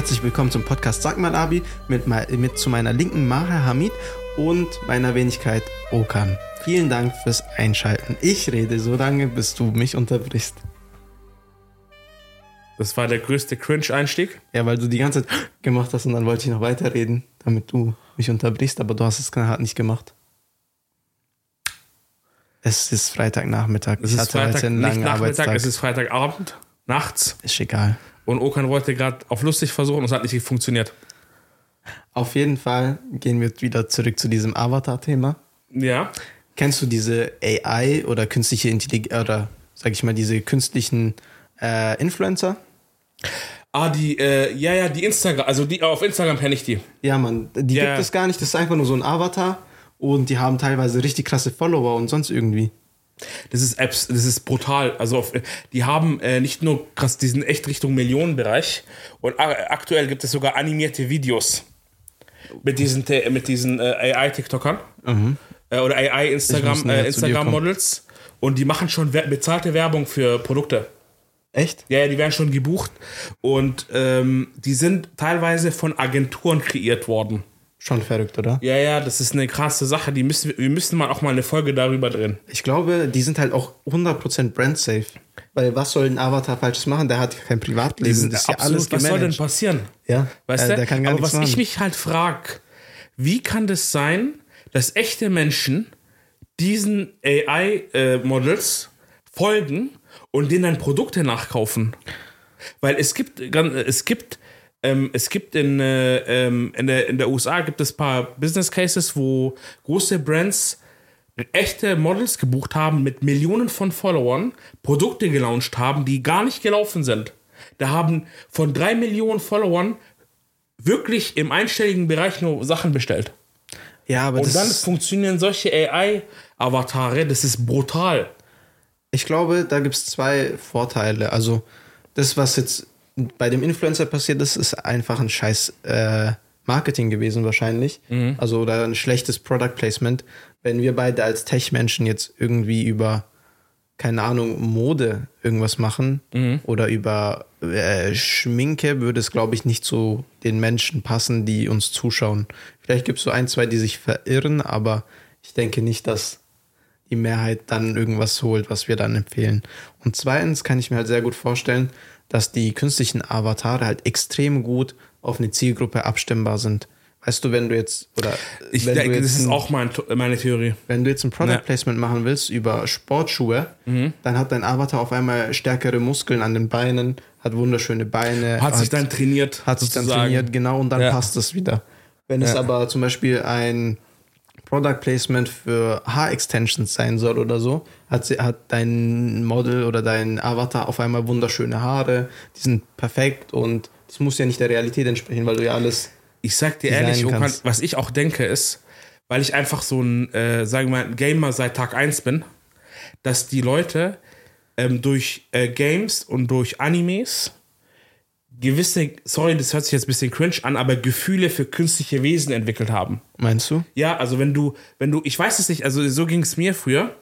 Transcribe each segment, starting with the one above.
Herzlich willkommen zum Podcast Sag mal Abi mit, mit zu meiner linken Maher Hamid und meiner Wenigkeit Okan. Vielen Dank fürs Einschalten. Ich rede so lange, bis du mich unterbrichst. Das war der größte Cringe-Einstieg. Ja, weil du die ganze Zeit gemacht hast und dann wollte ich noch weiterreden, damit du mich unterbrichst, aber du hast es knallhart nicht gemacht. Es ist Freitagnachmittag. Es ist Freitag, nicht Nachmittag, es ist Freitagabend, nachts. Ist egal. Und Okan wollte gerade auf lustig versuchen und es hat nicht funktioniert. Auf jeden Fall gehen wir wieder zurück zu diesem Avatar-Thema. Ja. Kennst du diese AI oder künstliche Intelligenz oder sag ich mal diese künstlichen äh, Influencer? Ah, die, äh, ja, ja, die Instagram, also die auf Instagram kenne ich die. Ja, Mann, die ja. gibt es gar nicht. Das ist einfach nur so ein Avatar und die haben teilweise richtig krasse Follower und sonst irgendwie. Das ist Apps, das ist brutal. Also auf, die haben äh, nicht nur krass diesen echt Richtung Millionenbereich und aktuell gibt es sogar animierte Videos mit diesen mit diesen äh, AI TikTokern mhm. äh, oder AI Instagram äh, Instagram Models und die machen schon bezahlte Werbung für Produkte. Echt? Ja, die werden schon gebucht und ähm, die sind teilweise von Agenturen kreiert worden. Schon verrückt, oder? Ja, ja, das ist eine krasse Sache. Die müssen, wir müssen mal auch mal eine Folge darüber drehen. Ich glaube, die sind halt auch 100% brand-safe. Weil was soll ein Avatar falsches machen? Der hat kein Privatleben. Das ist ja alles gemanagt. Was soll denn passieren? Ja, weißt äh, du? Der kann gar Aber was machen. ich mich halt frage, wie kann das sein, dass echte Menschen diesen AI-Models äh, folgen und denen dann Produkte nachkaufen? Weil es gibt, es gibt ähm, es gibt in, äh, ähm, in, der, in der USA gibt es ein paar Business Cases, wo große Brands echte Models gebucht haben mit Millionen von Followern, Produkte gelauncht haben, die gar nicht gelaufen sind. Da haben von drei Millionen Followern wirklich im einstelligen Bereich nur Sachen bestellt. Ja, aber Und dann funktionieren solche AI-Avatare, das ist brutal. Ich glaube, da gibt es zwei Vorteile. Also, das, was jetzt bei dem Influencer passiert ist, ist einfach ein scheiß äh, Marketing gewesen wahrscheinlich. Mhm. Also oder ein schlechtes Product Placement. Wenn wir beide als Tech-Menschen jetzt irgendwie über, keine Ahnung, Mode irgendwas machen mhm. oder über äh, Schminke, würde es, glaube ich, nicht so den Menschen passen, die uns zuschauen. Vielleicht gibt es so ein, zwei, die sich verirren, aber ich denke nicht, dass die Mehrheit dann irgendwas holt, was wir dann empfehlen. Und zweitens kann ich mir halt sehr gut vorstellen, dass die künstlichen Avatare halt extrem gut auf eine Zielgruppe abstimmbar sind. Weißt du, wenn du jetzt oder ich denke, das ist auch mein, meine Theorie. Wenn du jetzt ein Product Placement ja. machen willst über Sportschuhe, mhm. dann hat dein Avatar auf einmal stärkere Muskeln an den Beinen, hat wunderschöne Beine, hat, hat sich dann trainiert, hat sich dann trainiert, genau und dann ja. passt es wieder. Wenn ja. es aber zum Beispiel ein Product Placement für Haarextensions sein soll oder so, hat, sie, hat dein Model oder dein Avatar auf einmal wunderschöne Haare, die sind perfekt und das muss ja nicht der Realität entsprechen, weil du ja alles. Ich sag dir ehrlich, Okan, was ich auch denke ist, weil ich einfach so ein, äh, sagen wir mal, Gamer seit Tag 1 bin, dass die Leute ähm, durch äh, Games und durch Animes gewisse, sorry, das hört sich jetzt ein bisschen cringe an, aber Gefühle für künstliche Wesen entwickelt haben. Meinst du? Ja, also wenn du, wenn du, ich weiß es nicht, also so ging es mir früher.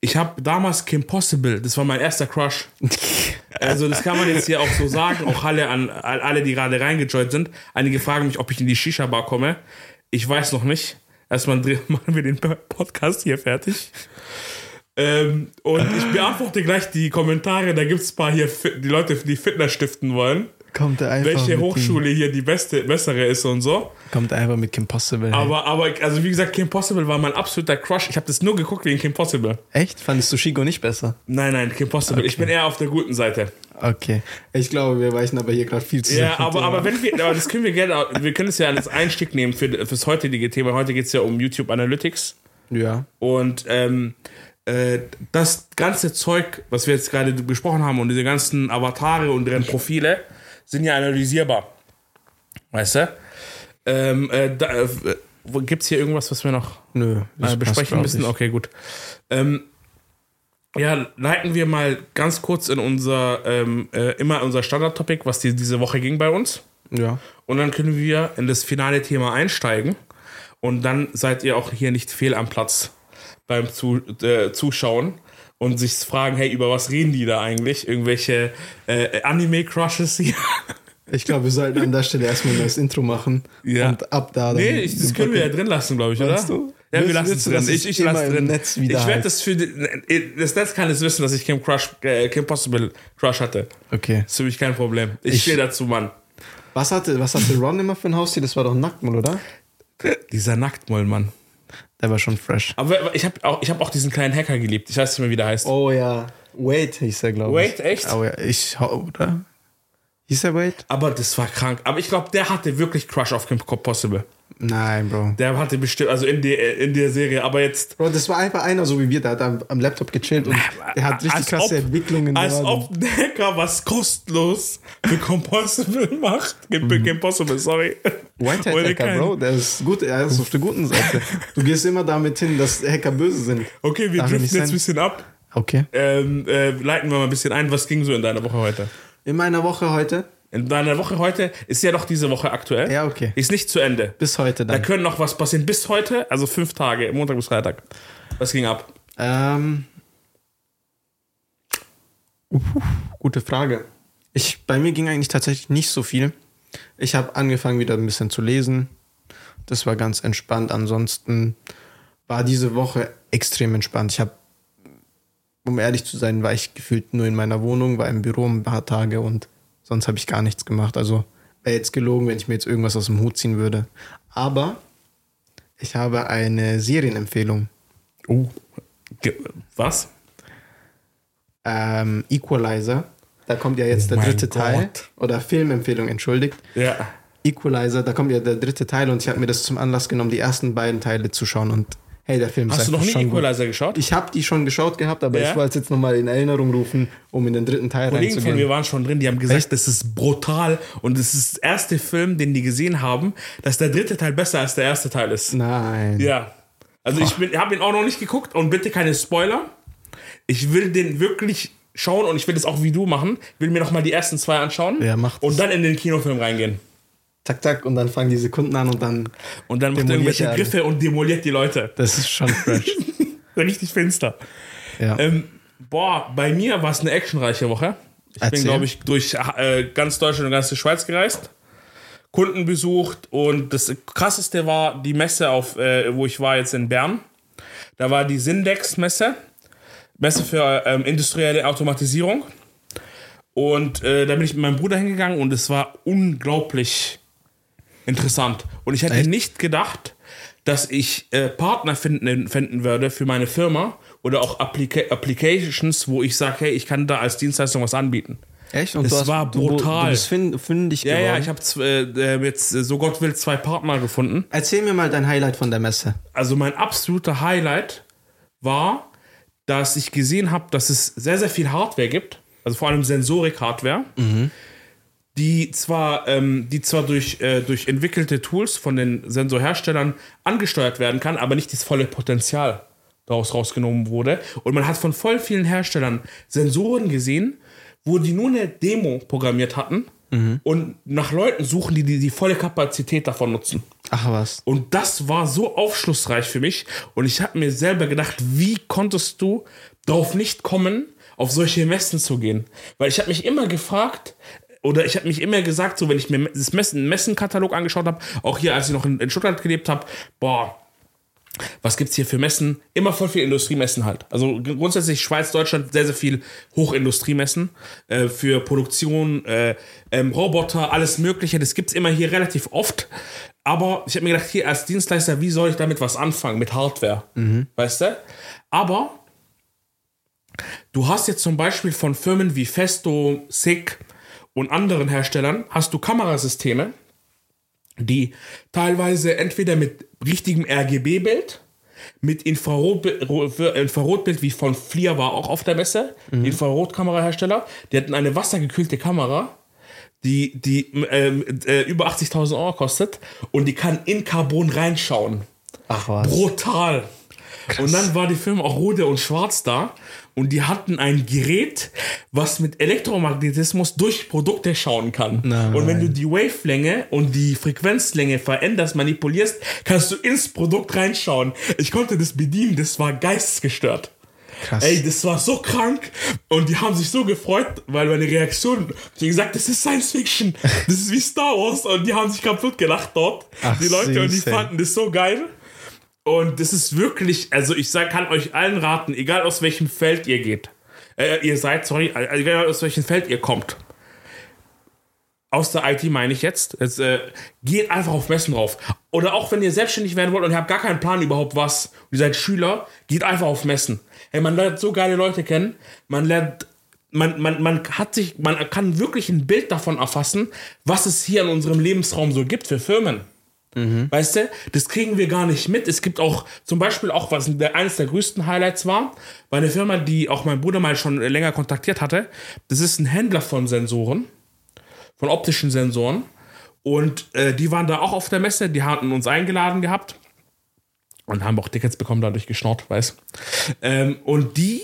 Ich habe damals Kim Possible, das war mein erster Crush. also das kann man jetzt hier auch so sagen, auch alle an alle, die gerade reingejoint sind. Einige fragen mich, ob ich in die Shisha-Bar komme. Ich weiß noch nicht. Erstmal machen wir den Podcast hier fertig. Ähm, und ich beantworte gleich die Kommentare. Da gibt es ein paar hier, die Leute, die Fitness stiften wollen kommt er einfach welche Hochschule hier die beste, bessere ist und so. Kommt einfach mit Kim Possible. Aber, aber, also wie gesagt, Kim Possible war mein absoluter Crush. Ich habe das nur geguckt wegen Kim Possible. Echt? Fandest du Shigo nicht besser? Nein, nein, Kim Possible. Okay. Ich bin eher auf der guten Seite. Okay. Ich glaube, wir weichen aber hier gerade viel zu Ja, aber, aber wenn wir, aber das können wir gerne, wir können es ja als Einstieg nehmen für, fürs heutige Thema. Heute geht es ja um YouTube Analytics. Ja. Und, ähm, äh, das ganze Zeug, was wir jetzt gerade besprochen haben und diese ganzen Avatare und deren Profile, sind ja analysierbar. Weißt du? Ähm, äh, äh, Gibt es hier irgendwas, was wir noch Nö, äh, besprechen müssen? Okay, gut. Ähm, ja, leiten wir mal ganz kurz in unser, ähm, äh, immer unser Standard-Topic, was die, diese Woche ging bei uns. Ja. Und dann können wir in das finale Thema einsteigen. Und dann seid ihr auch hier nicht fehl am Platz beim Zu äh, Zuschauen und sich fragen, hey, über was reden die da eigentlich? Irgendwelche äh, Anime-Crushes hier? Ich glaube, wir sollten an der Stelle erstmal ein neues Intro machen. Ja. Und ab da dann. Nee, ich, das können wir ja drin lassen, glaube ich, oder? Meinst du? Ja, wir lassen es drin. Ich, ich lasse drin. Netz wieder ich werde das für die, das Netz kann es wissen, dass ich Kim Crush, äh, Kim Possible Crush hatte. Okay. Das ist für mich kein Problem. Ich, Ich- stehe dazu, Mann. Was hatte, was hatte Ron immer für ein Haustier? Das war doch Nacktmull, oder? Dieser Nacktmoll, Mann. Der war schon fresh. Aber ich habe auch, ich hab auch diesen kleinen Hacker geliebt. Ich weiß nicht mehr, wie der heißt. Oh ja. Wade hieß er, glaube ich. Wade, echt? Oh ja, ich, oder? Hieß er Wade? Aber das war krank. Aber ich glaube, der hatte wirklich Crush auf Kim Possible. Nein, Bro. Der hatte bestimmt, also in der, in der Serie. Aber jetzt. Bro, das war einfach einer, so wie wir, der hat am, am Laptop gechillt und der hat richtig Als krasse ob- Entwicklungen. Als gerade. ob ein Hacker was kostenlos für Compossible macht. Kim Kim Possible, sorry. Ohne Hacker, Bro, der ist gut, er ist auf der guten Seite. Du gehst immer damit hin, dass Hacker böse sind. Okay, wir Darf driften jetzt ein bisschen ab. Okay. Ähm, äh, leiten wir mal ein bisschen ein. Was ging so in deiner Woche heute? In meiner Woche heute, In deiner Woche heute ist ja doch diese Woche aktuell. Ja, okay. Ist nicht zu Ende. bis heute Da dann. können noch was passieren. Bis heute, also fünf Tage, Montag bis Freitag. Was ging ab? Ähm, uff, gute Frage. Ich, bei mir ging eigentlich tatsächlich nicht so viel. Ich habe angefangen wieder ein bisschen zu lesen. Das war ganz entspannt. Ansonsten war diese Woche extrem entspannt. Ich habe, um ehrlich zu sein, war ich gefühlt nur in meiner Wohnung, war im Büro ein paar Tage und sonst habe ich gar nichts gemacht. Also wäre jetzt gelogen, wenn ich mir jetzt irgendwas aus dem Hut ziehen würde. Aber ich habe eine Serienempfehlung. Oh. Was? ähm, Equalizer. Da kommt ja jetzt Oh der dritte Teil. Gott. Oder Filmempfehlung, entschuldigt. Ja. Equalizer, da kommt ja der dritte Teil und ich habe mir das zum Anlass genommen, die ersten beiden Teile zu schauen. Und hey, der Film ist Hast du noch nie schon gut. Equalizer geschaut? Ich habe die schon geschaut gehabt, aber Ja? ich wollte es jetzt nochmal in Erinnerung rufen, um in den dritten Teil Kollegen von mir reinzugehen. waren schon drin, die haben gesagt, Echt? das ist brutal und es ist der erste Film, den die gesehen haben, dass der dritte Teil besser als der erste Teil ist. Nein. Ja. Also ich habe ihn auch noch nicht geguckt und bitte keine Spoiler. Ich will den wirklich schauen und ich will das auch wie du machen. Will mir noch mal die ersten zwei anschauen Ja, und dann in den Kinofilm reingehen. Zack, zack, und dann fangen die Sekunden an und dann. Und dann macht er irgendwelche er alle. Griffe und demoliert die Leute. Das ist schon fresh. Richtig finster. ja. Ähm, boah, bei mir war es eine actionreiche Woche. Ich bin, Erzähl. glaube ich, durch äh, ganz Deutschland und ganz die Schweiz gereist. Kunden besucht und das krasseste war die Messe, auf, äh, wo ich war jetzt in Bern. Da war die Syndex-Messe, Messe für ähm, industrielle Automatisierung. Und äh, da bin ich mit meinem Bruder hingegangen und es war unglaublich interessant. Und ich hätte Echt? nicht gedacht, dass ich äh, Partner finden, finden würde für meine Firma oder auch Applica Applications, wo ich sage, hey, ich kann da als Dienstleistung was anbieten. Echt? Und es hast, war du brutal. bist find, fündig Ja, geworden. ja, ich habe äh, jetzt, äh, so Gott will, zwei Partner gefunden. Erzähl mir mal dein Highlight von der Messe. Also mein absoluter Highlight war, dass ich gesehen habe, dass es sehr, sehr viel Hardware gibt, also vor allem Sensorik-Hardware, die zwar, ähm, die zwar durch, äh, durch entwickelte Tools von den Sensorherstellern angesteuert werden kann, aber nicht das volle Potenzial daraus rausgenommen wurde. Und man hat von voll vielen Herstellern Sensoren gesehen, wo die nur eine Demo programmiert hatten und nach Leuten suchen, die, die die volle Kapazität davon nutzen. Ach was. Und das war so aufschlussreich für mich. Und ich habe mir selber gedacht, wie konntest du darauf nicht kommen, auf solche Messen zu gehen? Weil ich habe mich immer gefragt, oder ich habe mich immer gesagt, so wenn ich mir das Messen, Messenkatalog angeschaut habe, auch hier, als ich noch in, in Stuttgart gelebt habe, boah, was gibt's hier für Messen? Immer voll viel Industriemessen halt. Also grundsätzlich Schweiz, Deutschland sehr, sehr viel Hochindustriemessen äh, für Produktion, äh, ähm, Roboter, alles Mögliche. Das gibt's immer hier relativ oft. Aber ich habe mir gedacht, hier als Dienstleister, wie soll ich damit was anfangen mit Hardware? Weißt du? Aber du hast jetzt zum Beispiel von Firmen wie Festo, SICK und anderen Herstellern, hast du Kamerasysteme, die teilweise entweder mit richtigem RGB-Bild, mit Infrarotbild, Infrarotbild wie von FLIR war auch auf der Messe, Infrarotkamerahersteller, die hatten eine wassergekühlte Kamera, die, die ähm, äh, über 80.000 Euro kostet und die kann in Carbon reinschauen. Ach was. Brutal. Und dann war die Firma auch Rode und Schwarz da und die hatten ein Gerät, was mit Elektromagnetismus durch Produkte schauen kann. Nein. Und wenn du die Wavelänge und die Frequenzlänge veränderst, manipulierst, kannst du ins Produkt reinschauen. Ich konnte das bedienen, das war geistesgestört. Krass. Ey, das war so krank. Und die haben sich so gefreut, weil meine Reaktion, ich habe gesagt, das ist Science Fiction. Das ist wie Star Wars. Und die haben sich kaputt gelacht dort. Ach, die Leute, süß, und die fanden das so geil. Und das ist wirklich, also ich sag, kann euch allen raten, egal aus welchem Feld ihr geht, äh, ihr seid, sorry, egal aus welchem Feld ihr kommt, aus der IT meine ich jetzt, es, äh, geht einfach auf Messen drauf. Oder auch wenn ihr selbstständig werden wollt und ihr habt gar keinen Plan überhaupt was, und ihr seid Schüler, geht einfach auf Messen. Hey, man lernt so geile Leute kennen, man lernt, man, man, man hat sich, man kann wirklich ein Bild davon erfassen, was es hier in unserem Lebensraum so gibt für Firmen. Mhm. Weißt du, das kriegen wir gar nicht mit. Es gibt auch zum Beispiel auch, was eines der größten Highlights war, bei einer Firma, die auch mein Bruder mal schon länger kontaktiert hatte. Das ist ein Händler von Sensoren, von optischen Sensoren. Und äh, die waren da auch auf der Messe, die hatten uns eingeladen gehabt und haben auch Tickets bekommen, dadurch geschnort, weiß. Ähm, und die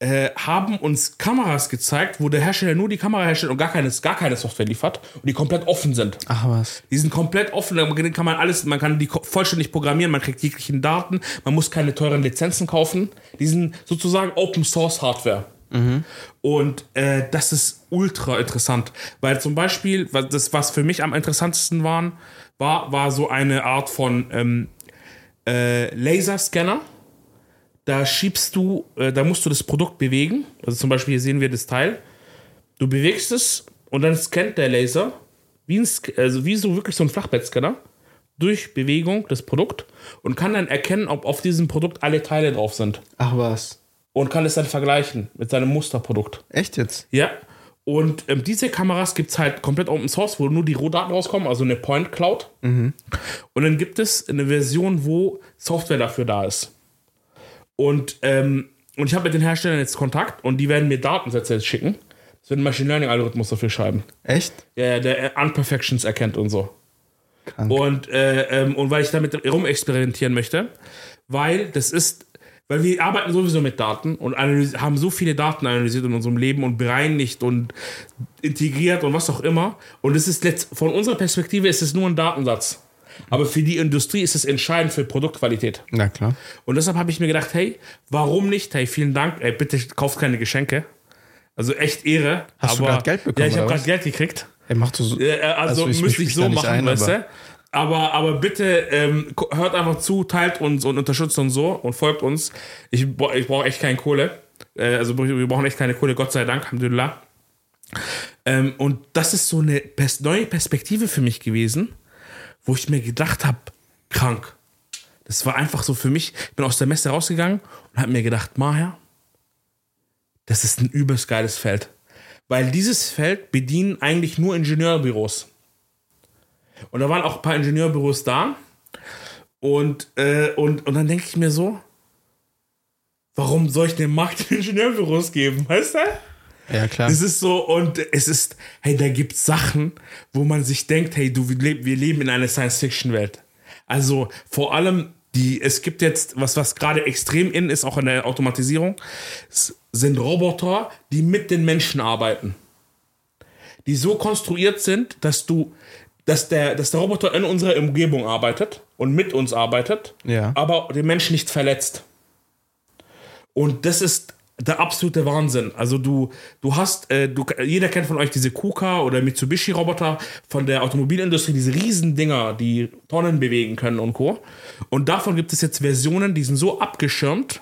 äh, haben uns Kameras gezeigt, wo der Hersteller nur die Kamera herstellt und gar keine, gar keine Software liefert und die komplett offen sind. Ach was. Die sind komplett offen, da kann man alles, man kann die vollständig programmieren, man kriegt jeglichen Daten, man muss keine teuren Lizenzen kaufen. Die sind sozusagen Open Source Hardware. Mhm. Und äh, das ist ultra interessant, weil zum Beispiel, das, was für mich am interessantesten waren, war, war so eine Art von ähm, äh, Laserscanner da schiebst du, äh, da musst du das Produkt bewegen. Also zum Beispiel hier sehen wir das Teil. Du bewegst es und dann scannt der Laser, wie, ein, also wie so wirklich so ein Flachbettscanner, durch Bewegung das Produkt und kann dann erkennen, ob auf diesem Produkt alle Teile drauf sind. Ach was. Und kann es dann vergleichen mit seinem Musterprodukt. Echt jetzt? Ja. Und ähm, diese Kameras gibt es halt komplett Open Source, wo nur die Rohdaten rauskommen, also eine Point Cloud. Mhm. Und dann gibt es eine Version, wo Software dafür da ist. Und, ähm, und ich habe mit den Herstellern jetzt Kontakt und die werden mir Datensätze jetzt schicken. Das wird ein Machine Learning Algorithmus dafür schreiben. Echt? Ja, der Unperfections erkennt und so. Krank. Und, äh, ähm, und weil ich damit rumexperimentieren möchte, weil das ist, weil wir arbeiten sowieso mit Daten und haben so viele Daten analysiert in unserem Leben und bereinigt und integriert und was auch immer. Und es ist letzt, von unserer Perspektive ist es nur ein Datensatz. Aber für die Industrie ist es entscheidend für Produktqualität. Na klar. Und deshalb habe ich mir gedacht, hey, warum nicht? Hey, vielen Dank. Ey, bitte kauft keine Geschenke. Also echt Ehre. Hast aber, du gerade Geld bekommen? Ja, ich habe gerade Geld gekriegt. Ey, mach du so. Also, also müsste ich so machen, ein, weißt du? Aber, aber bitte ähm, hört einfach zu, teilt uns und unterstützt uns so und folgt uns. Ich, ich brauche echt keine Kohle. Äh, also wir brauchen echt keine Kohle, Gott sei Dank, Alhamdulillah. Ähm, und das ist so eine neue Perspektive für mich gewesen wo ich mir gedacht habe, krank. Das war einfach so für mich. Ich bin aus der Messe rausgegangen und habe mir gedacht, Maher, das ist ein übelst geiles Feld. Weil dieses Feld bedienen eigentlich nur Ingenieurbüros. Und da waren auch ein paar Ingenieurbüros da. Und, äh, und, und dann denke ich mir so, warum soll ich den Markt Ingenieurbüros geben, weißt du? Ja, klar. Es ist so, und es ist, hey, da gibt es Sachen, wo man sich denkt, hey, du, wir leben in einer Science-Fiction-Welt. Also vor allem die, es gibt jetzt, was, was gerade extrem in ist, auch in der Automatisierung, sind Roboter, die mit den Menschen arbeiten. Die so konstruiert sind, dass du, dass der, dass der Roboter in unserer Umgebung arbeitet und mit uns arbeitet, ja. aber den Menschen nicht verletzt. Und das ist der absolute Wahnsinn. Also du, du hast, äh, du, jeder kennt von euch diese KUKA oder Mitsubishi-Roboter von der Automobilindustrie, diese riesen Dinger, die Tonnen bewegen können und Co. Und davon gibt es jetzt Versionen, die sind so abgeschirmt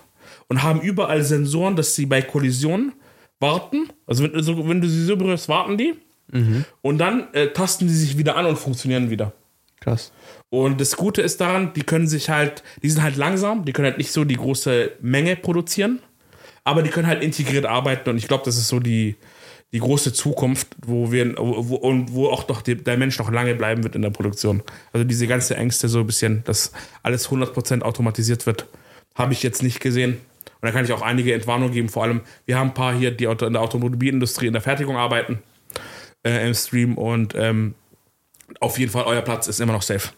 und haben überall Sensoren, dass sie bei Kollisionen warten. Also wenn, also wenn du sie so berührst, warten die. Mhm. Und dann äh, tasten sie sich wieder an und funktionieren wieder. Krass. Und das Gute ist daran, die können sich halt, die sind halt langsam, die können halt nicht so die große Menge produzieren aber die können halt integriert arbeiten und ich glaube, das ist so die, die große Zukunft, wo wir wo, und wo auch doch die, der Mensch noch lange bleiben wird in der Produktion. Also diese ganze Ängste so ein bisschen, dass alles 100% automatisiert wird, habe ich jetzt nicht gesehen. Und da kann ich auch einige Entwarnungen geben. Vor allem, wir haben ein paar hier, die in der Automobilindustrie in der Fertigung arbeiten äh, im Stream und ähm, auf jeden Fall euer Platz ist immer noch safe.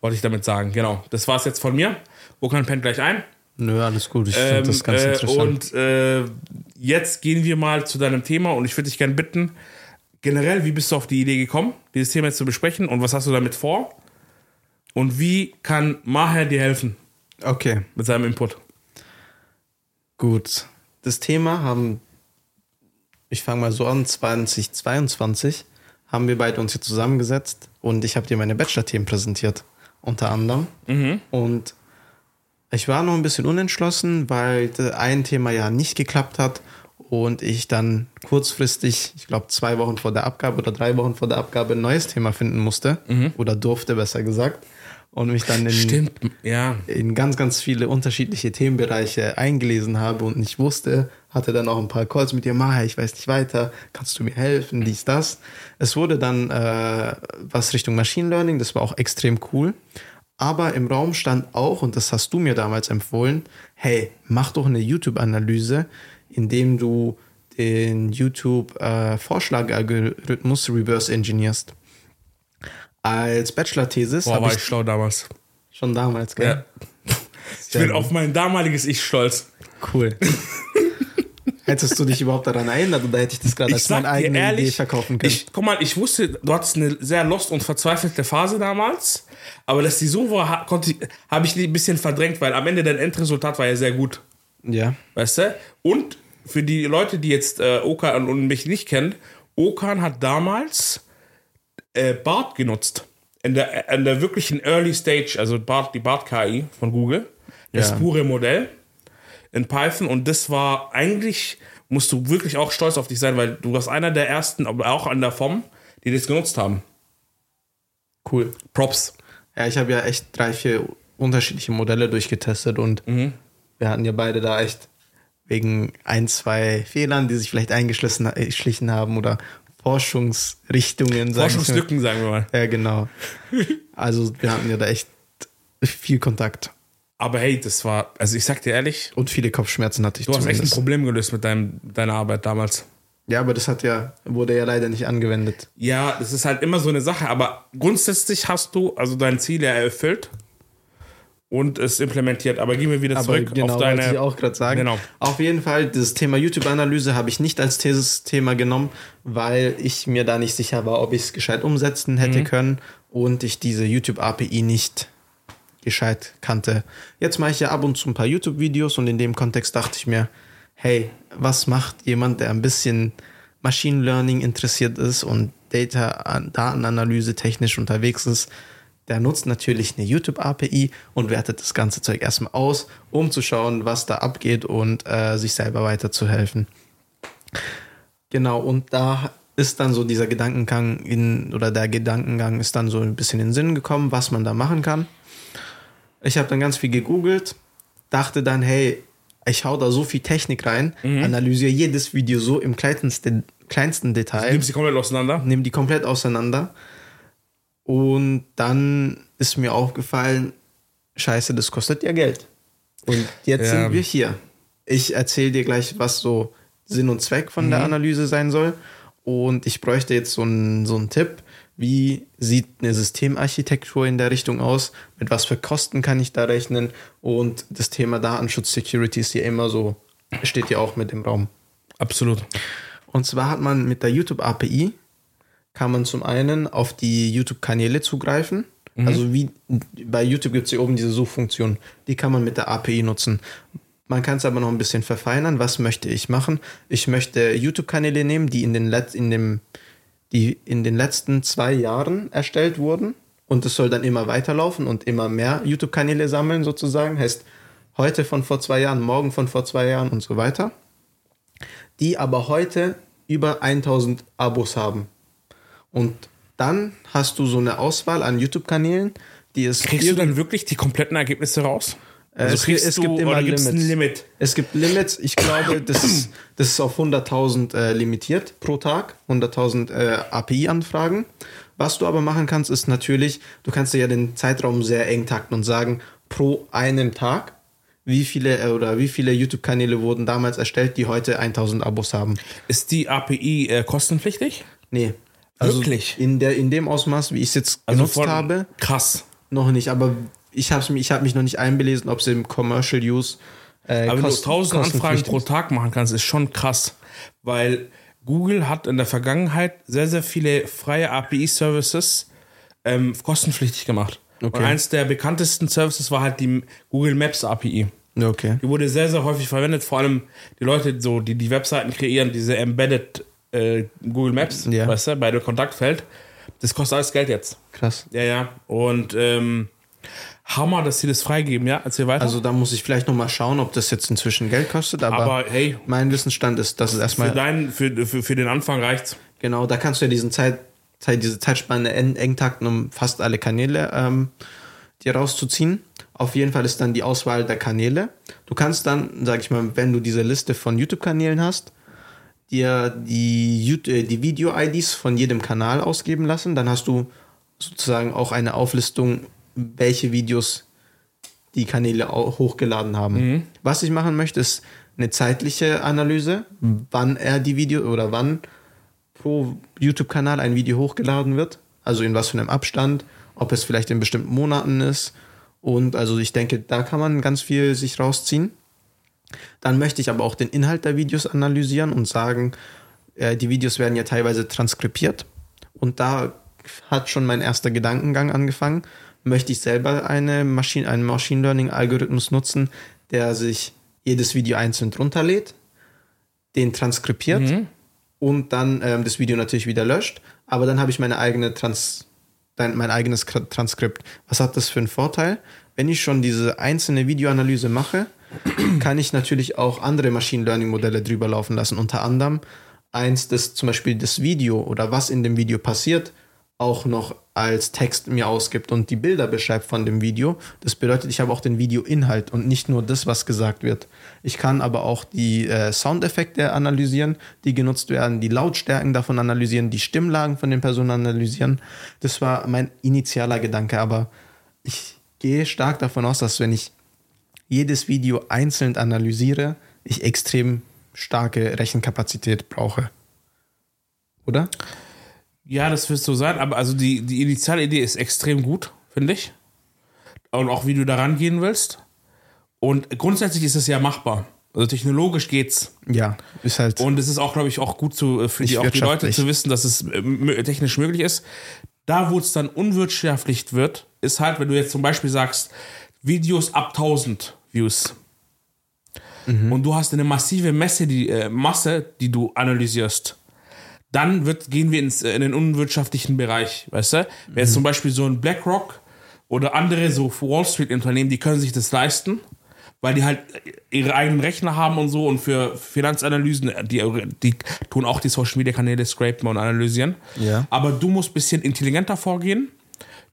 Wollte ich damit sagen. Genau. Das war es jetzt von mir. Wokan pennt gleich ein. Nö, alles gut. Ich finde ähm, das ganz äh, interessant. Und äh, jetzt gehen wir mal zu deinem Thema und ich würde dich gerne bitten, generell, wie bist du auf die Idee gekommen, dieses Thema jetzt zu besprechen und was hast du damit vor? Und wie kann Maher dir helfen? Okay. Mit seinem Input. Gut. Das Thema haben, ich fange mal so an, 2022 haben wir beide uns hier zusammengesetzt und ich habe dir meine Bachelor-Themen präsentiert, unter anderem. Mhm. Und ich war noch ein bisschen unentschlossen, weil ein Thema ja nicht geklappt hat und ich dann kurzfristig, ich glaube zwei Wochen vor der Abgabe oder drei Wochen vor der Abgabe ein neues Thema finden musste Mhm. oder durfte, besser gesagt. Und mich dann in, ja. in ganz, ganz viele unterschiedliche Themenbereiche eingelesen habe und nicht wusste, hatte dann auch ein paar Calls mit dir, Maha, ich weiß nicht weiter, kannst du mir helfen, dies, das. Es wurde dann äh, was Richtung Machine Learning, das war auch extrem cool. Aber im Raum stand auch, und das hast du mir damals empfohlen, hey, mach doch eine YouTube-Analyse, indem du den YouTube-Vorschlagalgorithmus reverse engineerst. Als Bachelor-Thesis Boah, war ich ich schlau damals. schon damals, gell? Ja. Ich bin auf mein damaliges Ich stolz. Cool. Hättest du dich überhaupt daran erinnert oder hätte ich das gerade Ich als meine eigene Idee ehrlich, verkaufen können? ich, guck mal, ich wusste, du hattest eine sehr lost und verzweifelte Phase damals, aber dass die so war, konnte ich- habe ich ein bisschen verdrängt, weil am Ende dein Endresultat war ja sehr gut, ja. weißt du? Und für die Leute, die jetzt äh, Okan und mich nicht kennen, Okan hat damals äh, BART genutzt. In der, in der wirklichen Early Stage, also BART, die BART-KI von Google, das Ja. pure Modell in Python und das war eigentlich, musst du wirklich auch stolz auf dich sein, weil du warst einer der ersten, aber auch an der Form, die das genutzt haben. Cool. Props. Ja, ich habe ja echt drei, vier unterschiedliche Modelle durchgetestet und Mhm. wir hatten ja beide da echt wegen ein, zwei Fehlern, die sich vielleicht eingeschlichen geschlichen haben oder Forschungsrichtungen. Forschungslücken, sagen wir mal. Ja, genau. Also wir hatten ja da echt viel Kontakt Aber hey, das war, also ich sag dir ehrlich, und viele Kopfschmerzen hatte ich du hast echt ein zumindest. Problem gelöst mit deinem, deiner Arbeit damals. Ja, aber das hat ja, wurde ja leider nicht angewendet. Ja, das ist halt immer so eine Sache, aber grundsätzlich hast du also dein Ziel ja erfüllt und es implementiert. Aber gehen wir wieder Aber zurück genau, auf deine. wollte ich auch gerade sagen. Genau. Auf jeden Fall, das Thema YouTube-Analyse habe ich nicht als Thesis-Thema genommen, weil ich mir da nicht sicher war, ob ich es gescheit umsetzen Mhm. hätte können und ich diese YouTube-API nicht gescheit kannte. Jetzt mache ich ja ab und zu ein paar YouTube-Videos und in dem Kontext dachte ich mir, hey, was macht jemand, der ein bisschen Machine Learning interessiert ist und Data, Datenanalyse technisch unterwegs ist, der nutzt natürlich eine YouTube-API und wertet das ganze Zeug erstmal aus, um zu schauen, was da abgeht und äh, sich selber weiterzuhelfen. Genau, und da ist dann so dieser Gedankengang in, oder der Gedankengang ist dann so ein bisschen in den Sinn gekommen, was man da machen kann. Ich habe dann ganz viel gegoogelt, dachte dann, hey, ich hau da so viel Technik rein, analysiere jedes Video so im kleinsten, kleinsten Detail Nimm sie komplett auseinander. nehme die komplett auseinander. Und dann ist mir aufgefallen, scheiße, das kostet ja Geld. Und jetzt Ja. sind wir hier. Ich erzähle dir gleich, was so Sinn und Zweck von Mhm. der Analyse sein soll. Und ich bräuchte jetzt so einen, so einen Tipp. Wie sieht eine Systemarchitektur in der Richtung aus? Mit was für Kosten kann ich da rechnen? Und das Thema Datenschutz, Security ist hier immer so, steht ja auch mit im Raum. Absolut. Und zwar hat man mit der YouTube API kann man zum einen auf die YouTube-Kanäle zugreifen. Also wie bei YouTube gibt es hier oben diese Suchfunktion. Die kann man mit der API nutzen. Man kann es aber noch ein bisschen verfeinern. Was möchte ich machen? Ich möchte YouTube-Kanäle nehmen, die in den, Let in, dem, die in den letzten zwei Jahren erstellt wurden. Und es soll dann immer weiterlaufen und immer mehr YouTube-Kanäle sammeln, sozusagen. Heißt, heute von vor zwei Jahren, morgen von vor zwei Jahren und so weiter die aber heute über 1000 Abos haben. Und dann hast du so eine Auswahl an YouTube-Kanälen, die es Kriegst du dann wirklich die kompletten Ergebnisse raus? Also es, kriegst es du, gibt immer Limits. ein Limit? Es gibt Limits. Ich glaube, das ist, das ist auf 100.000 äh, limitiert pro Tag. 100.000 äh, API-Anfragen. Was du aber machen kannst, ist natürlich, du kannst dir ja den Zeitraum sehr eng takten und sagen, pro einem Tag, wie viele äh, oder wie viele YouTube-Kanäle wurden damals erstellt, die heute 1000 Abos haben. Ist die API äh, kostenpflichtig? Nee. Also Wirklich? In, der, in dem Ausmaß, wie ich es jetzt Also genutzt habe, Krass. noch nicht. Aber ich habe ich hab mich noch nicht einbelesen, ob es im Commercial Use äh, Aber wenn kost- du 1000 Anfragen pro. Tag machen kannst, ist schon krass. Weil Google hat in der Vergangenheit sehr, sehr viele freie API-Services ähm, kostenpflichtig gemacht. Und Okay. eins der bekanntesten Services war halt die Google Maps API. Okay. Die wurde sehr, sehr häufig verwendet, vor allem die Leute, so, die die Webseiten kreieren, diese Embedded äh, Google Maps, Ja. weißt du, bei dem Kontaktfeld. Das kostet alles Geld jetzt. Krass. Ja, ja. Und ähm, Hammer, dass sie das freigeben, ja? Erzähl weiter. Also da muss ich vielleicht nochmal schauen, ob das jetzt inzwischen Geld kostet, aber, aber hey, mein Wissensstand ist, dass es für, erstmal deinen, für, für, für den Anfang reicht's. Genau, da kannst du ja diesen Zeit, Zeit, diese Zeitspanne en- eng takten, um fast alle Kanäle ähm, dir rauszuziehen. Auf jeden Fall ist dann die Auswahl der Kanäle. Du kannst dann, sag ich mal, wenn du diese Liste von YouTube-Kanälen hast, dir die, äh, die Video-IDs von jedem Kanal ausgeben lassen. Dann hast du sozusagen auch eine Auflistung, welche Videos die Kanäle au- hochgeladen haben. Was ich machen möchte, ist eine zeitliche Analyse, wann er die Video oder wann pro YouTube-Kanal ein Video hochgeladen wird. Also in was für einem Abstand, ob es vielleicht in bestimmten Monaten ist. Und also ich denke, da kann man ganz viel sich rausziehen. Dann möchte ich aber auch den Inhalt der Videos analysieren und sagen, äh, die Videos werden ja teilweise transkribiert. Und da hat schon mein erster Gedankengang angefangen. Möchte ich selber eine Maschine, einen Machine Learning Algorithmus nutzen, der sich jedes Video einzeln drunter lädt, den transkribiert und dann ähm, das Video natürlich wieder löscht. Aber dann habe ich meine eigene Trans, mein eigenes Transkript. Was hat das für einen Vorteil? Wenn ich schon diese einzelne Videoanalyse mache, kann ich natürlich auch andere Machine Learning Modelle drüber laufen lassen. Unter anderem eins, das zum Beispiel das Video oder was in dem Video passiert, auch noch als Text mir ausgibt und die Bilder beschreibt von dem Video. Das bedeutet, ich habe auch den Videoinhalt und nicht nur das, was gesagt wird. Ich kann aber auch die äh, Soundeffekte analysieren, die genutzt werden, die Lautstärken davon analysieren, die Stimmlagen von den Personen analysieren. Das war mein initialer Gedanke, aber ich gehe stark davon aus, dass wenn ich jedes Video einzeln analysiere, ich extrem starke Rechenkapazität brauche. Oder? Ja, das wird so sein, aber also die, die Initialidee ist extrem gut, finde ich. Und auch wie du da rangehen willst. Und grundsätzlich ist es ja machbar. Also technologisch geht's. Ja, ist halt. Und es ist auch, glaube ich, auch gut zu, für die, auch die Leute zu wissen, dass es äh, technisch möglich ist. Da, wo es dann unwirtschaftlich wird, ist halt, wenn du jetzt zum Beispiel sagst, Videos ab 1000 Views. Und du hast eine massive Messe, die, äh, Masse, die du analysierst. Dann wird, gehen wir ins, äh, in den unwirtschaftlichen Bereich, weißt du? Wenn jetzt zum Beispiel so ein BlackRock oder andere so Wall Street Unternehmen, die können sich das leisten, weil die halt ihre eigenen Rechner haben und so und für Finanzanalysen, die, die tun auch die Social Media Kanäle scrapen und analysieren. Ja. Aber du musst ein bisschen intelligenter vorgehen,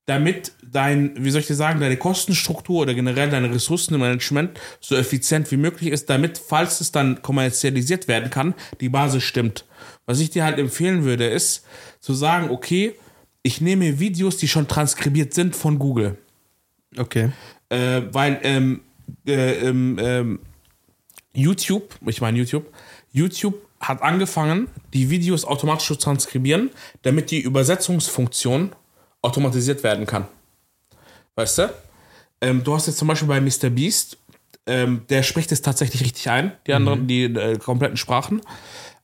damit dein, wie soll ich dir sagen, deine Kostenstruktur oder generell dein Ressourcenmanagement so effizient wie möglich ist, damit, falls es dann kommerzialisiert werden kann, die Basis stimmt. Was ich dir halt empfehlen würde, ist zu sagen, okay, ich nehme Videos, die schon transkribiert sind von Google. Okay. Äh, weil ähm, äh, ähm, ähm, YouTube, ich meine YouTube, YouTube hat angefangen, die Videos automatisch zu transkribieren, damit die Übersetzungsfunktion automatisiert werden kann. Weißt du? Ähm, du hast jetzt zum Beispiel bei Mr. Beast, ähm, der spricht es tatsächlich richtig ein, die anderen, die äh, kompletten Sprachen.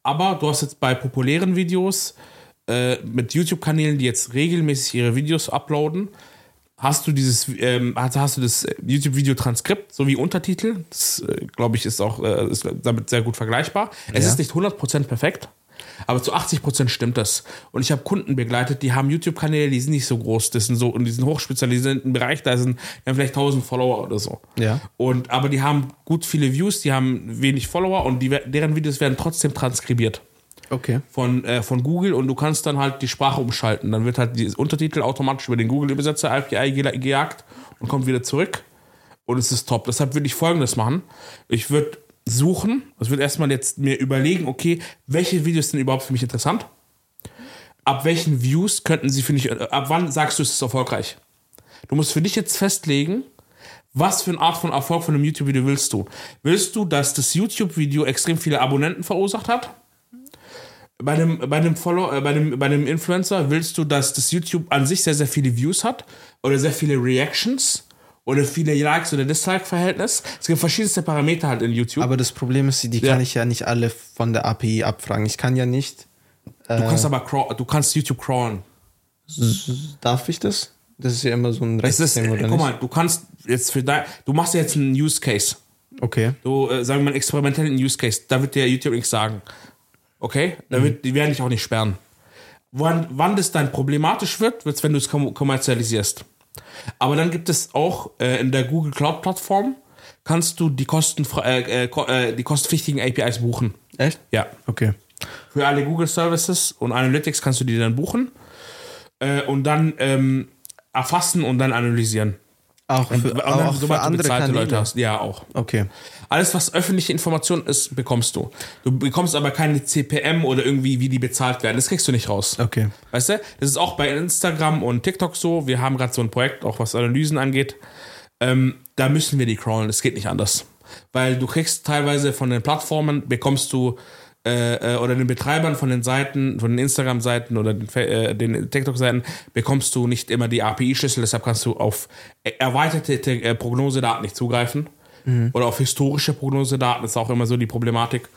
Aber du hast jetzt bei populären Videos äh, mit YouTube-Kanälen, die jetzt regelmäßig ihre Videos uploaden, hast du dieses, ähm, hast, hast du das YouTube-Video-Transkript sowie Untertitel. Das, äh, glaube ich, ist auch äh, ist damit sehr gut vergleichbar. Es Ja. ist nicht 100% perfekt, aber zu 80% stimmt das. Und ich habe Kunden begleitet, die haben YouTube-Kanäle, die sind nicht so groß, das sind so in diesem hochspezialisierten Bereich, da sind die haben vielleicht 1000 Follower oder so. Ja. Und, aber die haben gut viele Views, die haben wenig Follower und die, deren Videos werden trotzdem transkribiert Okay. von, äh, von Google und du kannst dann halt die Sprache umschalten. Dann wird halt die Untertitel automatisch über den Google-Übersetzer API ge- gejagt und kommt wieder zurück. Und es ist top. Deshalb würde ich folgendes machen. Ich würde suchen, ich würde erstmal jetzt mir überlegen, okay, welche Videos sind überhaupt für mich interessant? Ab welchen Views könnten sie für mich, äh, ab wann sagst du, es ist erfolgreich? Du musst für dich jetzt festlegen, was für eine Art von Erfolg von einem YouTube-Video willst du? Willst du, dass das YouTube-Video extrem viele Abonnenten verursacht hat? bei einem, bei einem Follow, äh, bei einem, bei einem Influencer willst du, dass das YouTube an sich sehr, sehr viele Views hat oder sehr viele Reactions oder viele Likes oder Dislike-Verhältnis. Es gibt verschiedenste Parameter halt in YouTube. Aber das Problem ist, die Ja. kann ich ja nicht alle von der API abfragen. Ich kann ja nicht. du kannst aber crawl, du kannst YouTube crawlen. Darf ich das? Das ist ja immer so ein ist, Rechtsding, äh, oder guck nicht? mal, du kannst jetzt für dein, du machst jetzt einen Use Case. Okay. Du, äh, sagen wir mal, experimentellen Use Case, da wird dir YouTube nichts sagen. Okay? Da wird, die werden dich auch nicht sperren. Wann, wann das dann problematisch wird, wird es, wenn du es kommerzialisierst. Aber dann gibt es auch äh, in der Google Cloud Plattform kannst du die, Kosten, äh, äh, die kostenpflichtigen APIs buchen. Echt? Ja. Okay. Für alle Google Services und Analytics kannst du die dann buchen äh, und dann ähm, erfassen und dann analysieren. Auch für, und, auch für andere Kanäle. Leute hast. Ja, auch. Okay. Alles, was öffentliche Information ist, bekommst du. Du bekommst aber keine CPM oder irgendwie, wie die bezahlt werden. Das kriegst du nicht raus. Okay. Weißt du? Das ist auch bei Instagram und TikTok so. Wir haben gerade so ein Projekt, auch was Analysen angeht. Ähm, da müssen wir die crawlen. Das geht nicht anders. Weil du kriegst teilweise von den Plattformen, bekommst du äh, äh, oder den Betreibern von den Seiten, von den Instagram-Seiten oder den, äh, den TikTok-Seiten bekommst du nicht immer die API-Schlüssel, deshalb kannst du auf erweiterte äh, Prognosedaten nicht zugreifen. Mhm. Oder auf historische Prognosedaten ist auch immer so die Problematik.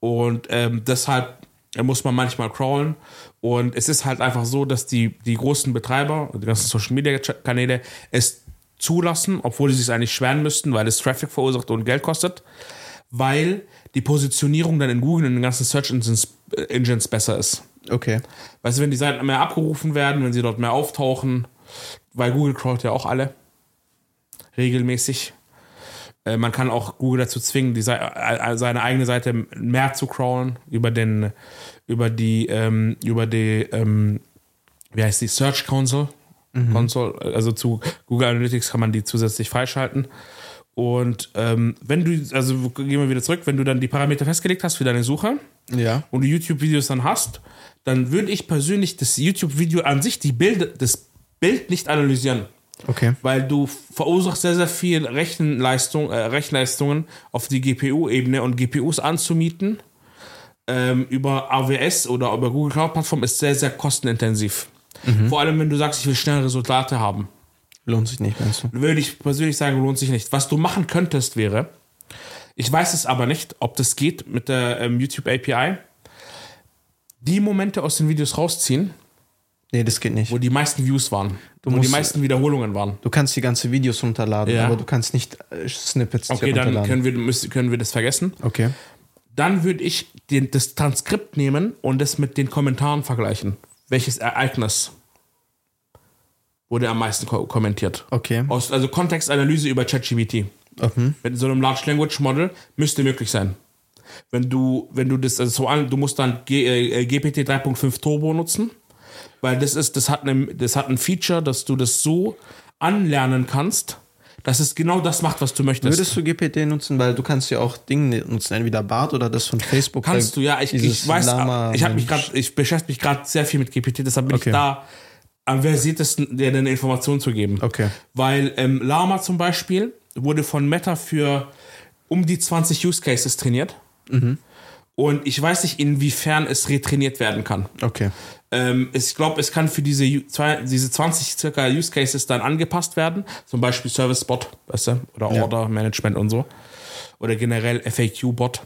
Und ähm, deshalb muss man manchmal crawlen. Und es ist halt einfach so, dass die, die großen Betreiber, die ganzen Social Media Kanäle, es zulassen, obwohl sie es eigentlich schweren müssten, weil es Traffic verursacht und Geld kostet, weil die Positionierung dann in Google und in den ganzen Search Engines, äh, Engines besser ist. Okay. Weißt du, wenn die Seiten mehr abgerufen werden, wenn sie dort mehr auftauchen, weil Google crawlt ja auch alle regelmäßig. Äh, man kann auch Google dazu zwingen, die, äh, seine eigene Seite mehr zu crawlen über den, über die, ähm, über die, ähm, wie heißt die, Search Console. Mhm. Console. Also zu Google Analytics kann man die zusätzlich freischalten. Und ähm, wenn du, also gehen wir wieder zurück, wenn du dann die Parameter festgelegt hast für deine Suche ja. und du YouTube-Videos dann hast, dann würde ich persönlich das YouTube-Video an sich, die Bild, das Bild nicht analysieren. Okay. Weil du verursachst sehr, sehr viel Rechenleistung, äh, Rechenleistungen auf die GPU-Ebene und GPUs anzumieten ähm, über AWS oder über Google Cloud Plattform ist sehr, sehr kostenintensiv. Mhm. Vor allem, wenn du sagst, ich will schnelle Resultate haben. Lohnt sich nicht, meinst du? Würde ich persönlich sagen, lohnt sich nicht. Was du machen könntest wäre, ich weiß es aber nicht, ob das geht mit der ähm, YouTube API, die Momente aus den Videos rausziehen. Nee, das geht nicht. Wo die meisten Views waren. Du wo musst, die meisten Wiederholungen waren. Du kannst die ganze Videos runterladen, ja. aber du kannst nicht äh, Snippets Okay, dann können wir, müssen, können wir das vergessen. Okay. Dann würde ich den, das Transkript nehmen und das mit den Kommentaren vergleichen. Welches Ereignis wurde am meisten ko kommentiert. Okay. Aus, also Kontextanalyse über ChatGPT. Mhm. Mit so einem Large Language Model müsste möglich sein. Wenn du, wenn du das, also so an, du musst dann G, äh, GPT 3.5 Turbo nutzen, weil das ist, das hat, eine, das hat ein Feature, dass du das so anlernen kannst, dass es genau das macht, was du möchtest. Würdest du GPT nutzen, weil du kannst ja auch Dinge nutzen, entweder Bart oder das von Facebook. Kannst du, ja. Ich, ich weiß, Lama ich habe mich gerade, ich beschäftige mich gerade sehr viel mit GPT, deshalb bin okay. ich da am versiertesten, dir eine Information zu geben. Okay. Weil ähm, Lama zum Beispiel wurde von Meta für um die 20 Use Cases trainiert. Mhm. Und ich weiß nicht, inwiefern es retrainiert werden kann. Okay. Ähm, ich glaube, es kann für diese, diese 20 circa Use Cases dann angepasst werden. Zum Beispiel Service Bot, weißt du? Oder Order ja. Management und so. Oder generell FAQ Bot.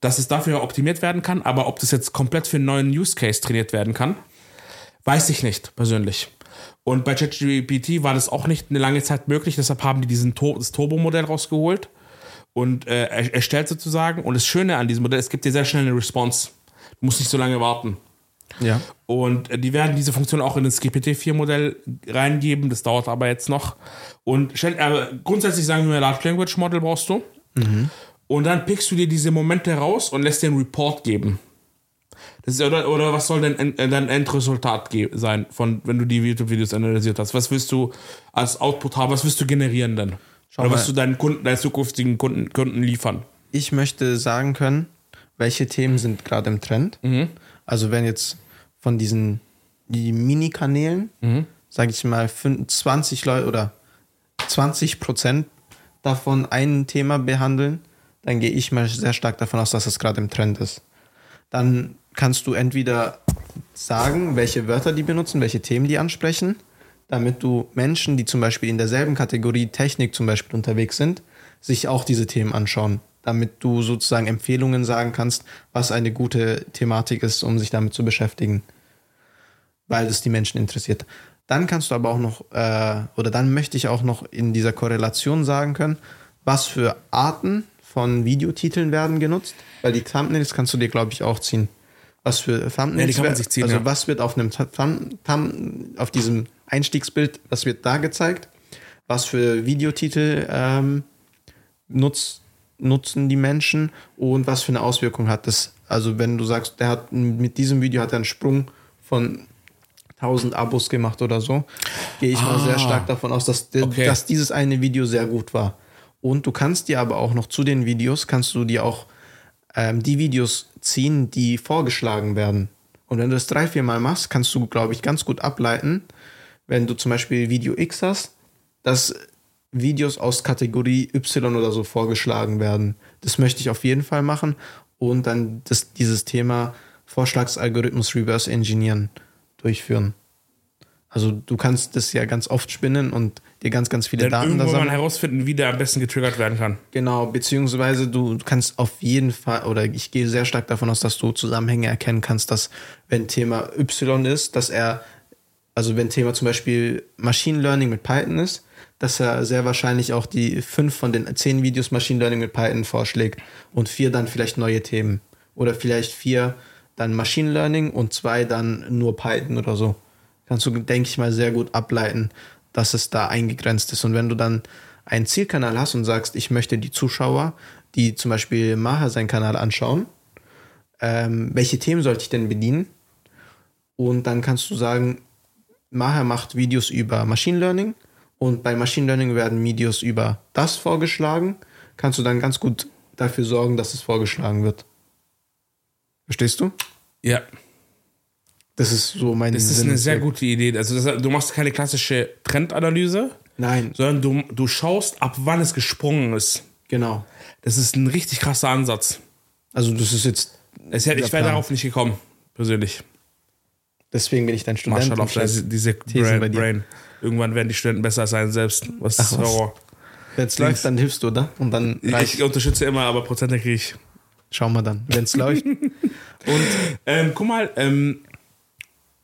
Dass es dafür optimiert werden kann, aber ob das jetzt komplett für einen neuen Use Case trainiert werden kann, Weiß ich nicht, persönlich. Und bei ChatGPT war das auch nicht eine lange Zeit möglich, deshalb haben die diesen Tur das Turbo-Modell rausgeholt und äh, erstellt sozusagen. Und das Schöne an diesem Modell, es gibt dir sehr schnell eine Response. Du musst nicht so lange warten. Ja. Und äh, die werden diese Funktion auch in das GPT-4-Modell reingeben. Das dauert aber jetzt noch. Und äh, grundsätzlich sagen wir, Large Language Model brauchst du. Mhm. Und dann pickst du dir diese Momente raus und lässt dir einen Report geben. Das ist, oder, oder was soll denn äh, dein Endresultat sein, von, wenn du die YouTube-Videos analysiert hast? Was willst du als Output haben? Was willst du generieren denn? Schau oder mal. was du deinen Kunden, deinen zukünftigen Kunden, Kunden liefern? Ich möchte sagen können, welche Themen sind gerade im Trend. Mhm. Also wenn jetzt von diesen die Mini-Kanälen, mhm. sage ich mal, 20 Leute oder 20 Prozent davon ein Thema behandeln, dann gehe ich mal sehr stark davon aus, dass es gerade im Trend ist. Dann kannst du entweder sagen, welche Wörter die benutzen, welche Themen die ansprechen, damit du Menschen, die zum Beispiel in derselben Kategorie Technik zum Beispiel unterwegs sind, sich auch diese Themen anschauen, damit du sozusagen Empfehlungen sagen kannst, was eine gute Thematik ist, um sich damit zu beschäftigen, weil es die Menschen interessiert. Dann kannst du aber auch noch, äh, oder dann möchte ich auch noch in dieser Korrelation sagen können, was für Arten von Videotiteln werden genutzt, weil die Thumbnails kannst du dir, glaube ich, auch ziehen. Was für Thumbnails, Ja, ziehen, also ja. was wird auf einem Thumb, Thumb, auf diesem Einstiegsbild, was wird da gezeigt? Was für Videotitel ähm, nutzt, nutzen die Menschen und was für eine Auswirkung hat das? Also wenn du sagst, der hat mit diesem Video hat er einen Sprung von 1000 Abos gemacht oder so, gehe ich mal Ah. sehr stark davon aus, dass, Okay. dass dieses eine Video sehr gut war. Und du kannst dir aber auch noch zu den Videos, kannst du dir auch ähm, die Videos ziehen, die vorgeschlagen werden. Und wenn du das drei, vier Mal machst, kannst du, glaube ich, ganz gut ableiten, wenn du zum Beispiel Video X hast, dass Videos aus Kategorie Y oder so vorgeschlagen werden. Das möchte ich auf jeden Fall machen und dann das, dieses Thema Vorschlagsalgorithmus Reverse Engineeren durchführen. Also du kannst das ja ganz oft spinnen und dir ganz, ganz viele Dann Daten da sammeln. herausfinden, wie der am besten getriggert werden kann. Genau, beziehungsweise du kannst auf jeden Fall, oder ich gehe sehr stark davon aus, dass du Zusammenhänge erkennen kannst, dass wenn Thema Y ist, dass er, also wenn Thema zum Beispiel Machine Learning mit Python ist, dass er sehr wahrscheinlich auch die fünf von den zehn Videos Machine Learning mit Python vorschlägt und vier dann vielleicht neue Themen. Oder vielleicht vier dann Machine Learning und zwei dann nur Python oder so. Kannst du, denke ich mal, sehr gut ableiten, dass es da eingegrenzt ist. Und wenn du dann einen Zielkanal hast und sagst, ich möchte die Zuschauer, die zum Beispiel Maha seinen Kanal anschauen, ähm, welche Themen sollte ich denn bedienen? Und dann kannst du sagen, Maha macht Videos über Machine Learning und bei Machine Learning werden Videos über das vorgeschlagen. Kannst du dann ganz gut dafür sorgen, dass es vorgeschlagen wird. Verstehst du? Ja, Das ist so mein das ist Sinn eine sehr gute Idee. Also das, du machst keine klassische Trendanalyse, Nein, sondern du, du schaust, ab wann es gesprungen ist. genau. Das ist ein richtig krasser Ansatz. Also das ist jetzt, Es hätte, ich wäre darauf nicht gekommen, persönlich. deswegen bin ich dein Student. Und scheiß- diese Thesen bei Brain, dir. Brain. Irgendwann werden die Studenten besser sein selbst. Was Ach, ist? Horror? Wenn es läuft, dann hilfst du, oder? Und dann reicht. Ich unterstütze immer, aber Prozente kriege ich. Schauen wir dann, wenn es läuft. Und Ähm, guck mal, ähm,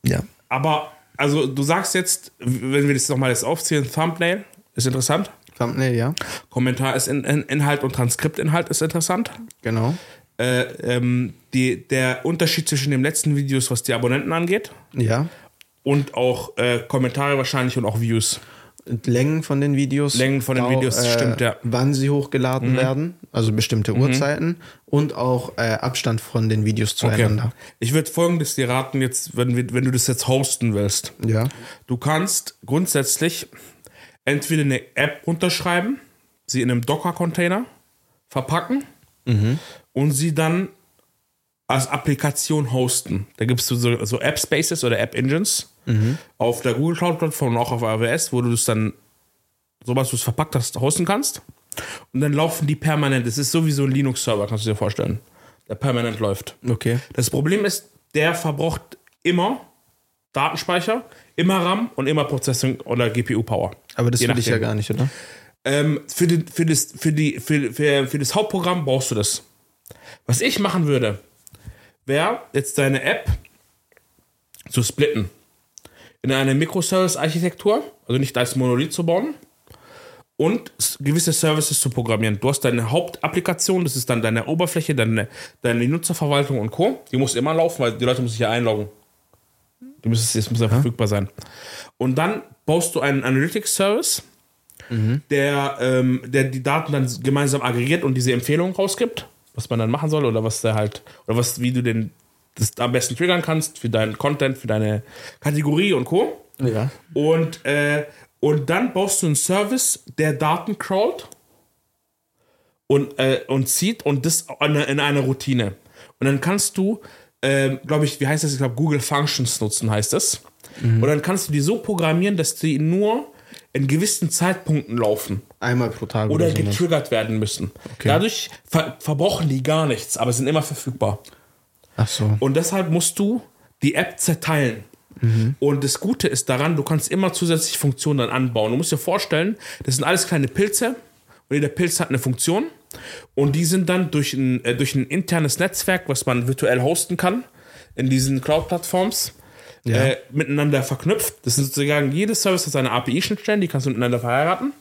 ja. aber also du sagst jetzt, wenn wir das nochmal jetzt aufzählen, Thumbnail ist interessant. Thumbnail, ja. Kommentar ist in, in, Inhalt und Transkriptinhalt ist interessant. Genau. Äh, ähm, die, der Unterschied zwischen dem letzten Videos, was die Abonnenten angeht, Ja. und auch äh, Kommentare wahrscheinlich und auch Views. Längen von den Videos. Längen von den Videos, stimmt, ja. Mhm. Wann sie hochgeladen werden, also bestimmte Uhrzeiten und auch äh, Abstand von den Videos zueinander. Ich würde folgendes dir raten, jetzt, wenn, wenn du das jetzt hosten willst. Ja. Du kannst grundsätzlich entweder eine App runterschreiben, sie in einem Docker-Container verpacken und sie dann als Applikation hosten. Da gibt es so, so App-Spaces oder App-Engines auf der Google Cloud-Plattform und auch auf AWS, wo du das dann, sobald du es verpackt hast, hosten kannst. Und dann laufen die permanent. Das ist sowieso ein Linux-Server, kannst du dir vorstellen, der permanent läuft. Okay. Das Problem ist, der verbraucht immer Datenspeicher, immer RAM und immer Prozessing oder GPU-Power. Aber das will ich ja gar nicht, oder? Ähm, für, den, für, das, für, die, für, für, für das Hauptprogramm brauchst du das. Was ich machen würde, wäre jetzt deine App zu splitten. In eine Microservice-Architektur, also nicht als Monolith zu bauen und gewisse Services zu programmieren. Du hast deine Hauptapplikation, das ist dann deine Oberfläche, deine, deine Nutzerverwaltung und Co. Die muss immer laufen, weil die Leute müssen sich ja einloggen. Die müssen, das muss ja verfügbar sein. Und dann baust du einen Analytics-Service, der, ähm, der die Daten dann gemeinsam aggregiert und diese Empfehlungen rausgibt, was man dann machen soll oder was der halt, oder was, wie du den das am besten triggern kannst für deinen Content, für deine Kategorie und Co. Ja. Und, äh, und dann baust du einen Service, der Daten crawlt und, äh, und zieht und das in eine, in eine Routine. Und dann kannst du, ähm, glaube ich, wie heißt das? Ich glaube, Google Functions nutzen heißt das. Und dann kannst du die so programmieren, dass die nur in gewissen Zeitpunkten laufen Einmal pro Tag oder oder, getriggert werden müssen. Dadurch ver verbrauchen die gar nichts, aber sind immer verfügbar. Ach so. Und deshalb musst du die App zerteilen. Und das Gute ist daran, du kannst immer zusätzliche Funktionen dann anbauen. Du musst dir vorstellen, das sind alles kleine Pilze und jeder Pilz hat eine Funktion. Und die sind dann durch ein, äh, durch ein internes Netzwerk, was man virtuell hosten kann, in diesen Cloud-Plattforms, Ja. äh, miteinander verknüpft. Das sind sozusagen, jedes Service hat seine API-Schnittstellen, die kannst du miteinander verheiraten.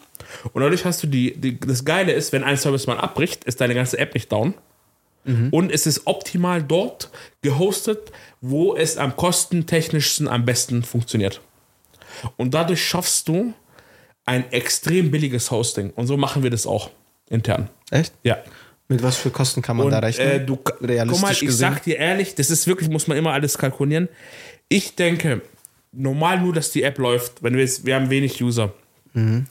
Und dadurch hast du die, die, das Geile ist, wenn ein Service mal abbricht, ist deine ganze App nicht down. Mhm. Und es ist optimal dort gehostet, wo es am kostentechnischsten am besten funktioniert. Und dadurch schaffst du ein extrem billiges Hosting. Und so machen wir das auch intern. Echt? Ja. Mit was für Kosten kann man und, da rechnen? Äh, du, Realistisch guck mal, ich gesehen? sag dir ehrlich, das ist wirklich, muss man immer alles kalkulieren. Ich denke, normal nur, dass die App läuft, wenn wir jetzt, wir haben wenig User. Mhm.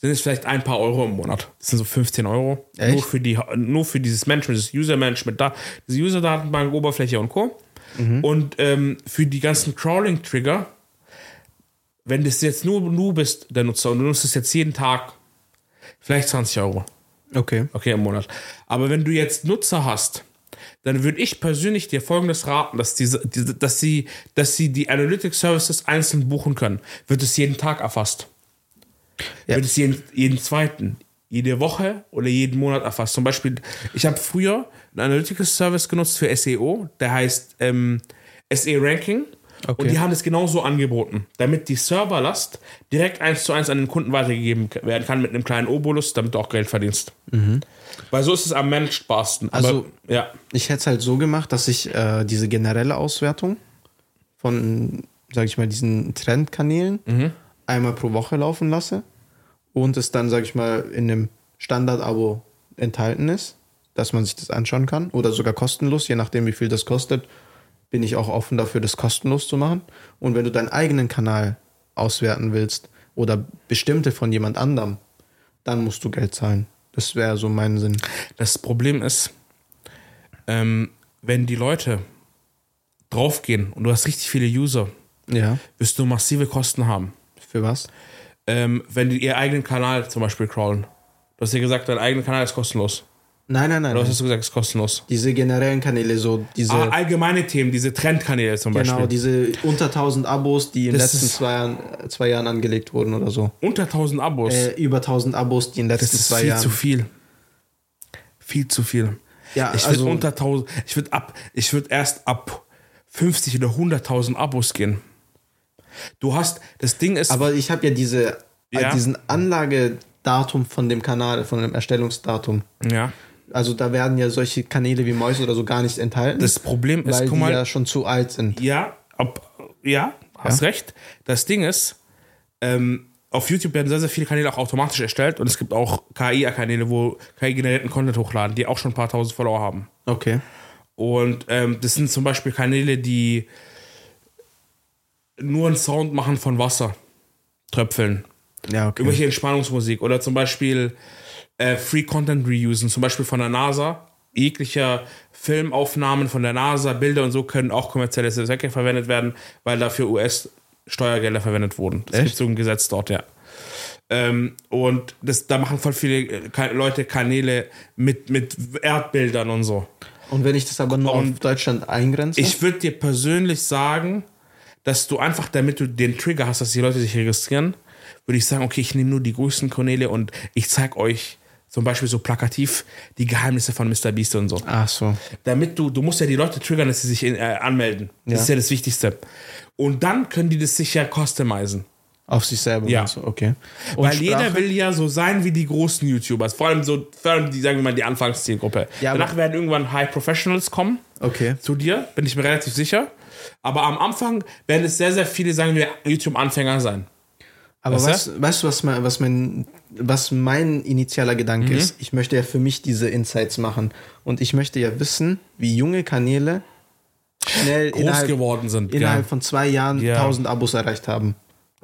Sind es vielleicht ein paar Euro im Monat. Das sind so 15 Euro. Echt? Nur für, die, nur für dieses Management, das User-Management, da, diese User-Datenbank, Oberfläche und Co. Mhm. Und ähm, für die ganzen Crawling-Trigger, wenn das jetzt nur du bist, der Nutzer, und du nutzt es jetzt jeden Tag, vielleicht 20 Euro. Okay. Okay, im Monat. Aber wenn du jetzt Nutzer hast, dann würde ich persönlich dir folgendes raten, dass, diese, diese, dass, sie, dass sie die Analytics Services einzeln buchen können. Wird es jeden Tag erfasst? Ja. Wird es jeden, jeden zweiten, jede Woche oder jeden Monat erfasst? Zum Beispiel, ich habe früher einen Analytics Service genutzt für SEO, der heißt ähm, SE Ranking. Okay. Und die haben es genauso angeboten, damit die Serverlast direkt eins zu eins an den Kunden weitergegeben werden kann mit einem kleinen Obolus, damit du auch Geld verdienst. Mhm. Weil so ist es am managebarsten. Also, ja. ich hätte es halt so gemacht, dass ich äh, diese generelle Auswertung von, sag ich mal, diesen Trendkanälen mhm. einmal pro Woche laufen lasse und es dann, sag ich mal, in einem Standard-Abo enthalten ist, dass man sich das anschauen kann oder sogar kostenlos, je nachdem, wie viel das kostet bin ich auch offen dafür, das kostenlos zu machen. Und wenn du deinen eigenen Kanal auswerten willst oder bestimmte von jemand anderem, dann musst du Geld zahlen. Das wäre so mein Sinn. Das Problem ist, ähm, wenn die Leute draufgehen und du hast richtig viele User, ja. wirst du massive Kosten haben. Für was? Ähm, wenn die ihren eigenen Kanal zum Beispiel crawlen. Du hast ja gesagt, dein eigener Kanal ist kostenlos. Nein, nein, nein. Oder hast du gesagt, es ist kostenlos? Diese generellen Kanäle, so diese. Ah, allgemeine Themen, diese Trendkanäle zum genau, Beispiel. Genau, diese unter 1000 Abos, die in den letzten zwei Jahren, zwei Jahren angelegt wurden oder so. Unter 1000 Abos? Äh, über 1000 Abos, die in den letzten zwei Jahren. Das ist viel zu viel. Viel zu viel. Ja, ich würde also, unter 1000, ich würde ab, ich würde erst ab 50 oder 100.000 Abos gehen. Du hast, das Ding ist. Aber ich habe ja diese, ja. diesen Anlagedatum von dem Kanal, von dem Erstellungsdatum. Ja. Also da werden ja solche Kanäle wie Mäuse oder so gar nicht enthalten. Das Problem ist, weil guck mal, die ja schon zu alt sind. Ja, ob, ja, hast ja? recht. Das Ding ist, ähm, auf YouTube werden sehr, sehr viele Kanäle auch automatisch erstellt und es gibt auch KI-Kanäle, wo KI-generierten Content hochladen, die auch schon ein paar tausend Follower haben. Okay. Und ähm, das sind zum Beispiel Kanäle, die nur einen Sound machen von Wasser. Tröpfeln. Ja, okay. Irgendwelche Entspannungsmusik. Oder zum Beispiel äh, Free Content reusen, zum Beispiel von der NASA. Jeglicher Filmaufnahmen von der NASA, Bilder und so können auch kommerzielle Zwecke verwendet werden, weil dafür US-Steuergelder verwendet wurden. Das gibt so ein Gesetz dort, ja. Ähm, und das, da machen voll viele äh, Leute Kanäle mit, mit Erdbildern und so. Und wenn ich das aber nur und auf Deutschland eingrenze? Ich würde dir persönlich sagen, dass du einfach, damit du den Trigger hast, dass die Leute sich registrieren, würde ich sagen, okay, ich nehme nur die größten Kanäle und ich zeige euch zum Beispiel so plakativ die Geheimnisse von Mr. Beast und so. Ach so. Damit du, du musst ja die Leute triggern, dass sie sich in, äh, anmelden. Das ja. ist ja das Wichtigste. Und dann können die das sicher customizen. Auf sich selber. Ja. So, okay. Und Weil Sprache? jeder will ja so sein wie die großen YouTubers. Vor allem so, vor allem die, sagen wir mal, die Anfangszielgruppe. Ja, Danach werden irgendwann High Professionals kommen. Okay. Zu dir, bin ich mir relativ sicher. Aber am Anfang werden es sehr, sehr viele, sagen wir, YouTube-Anfänger sein. Aber weißt, weißt, du, was mein, was, mein, was mein initialer Gedanke mhm. ist? Ich möchte ja für mich diese Insights machen. Und ich möchte ja wissen, wie junge Kanäle schnell groß innerhalb, geworden sind. Innerhalb ja. von zwei Jahren ja. 1000 Abos erreicht haben.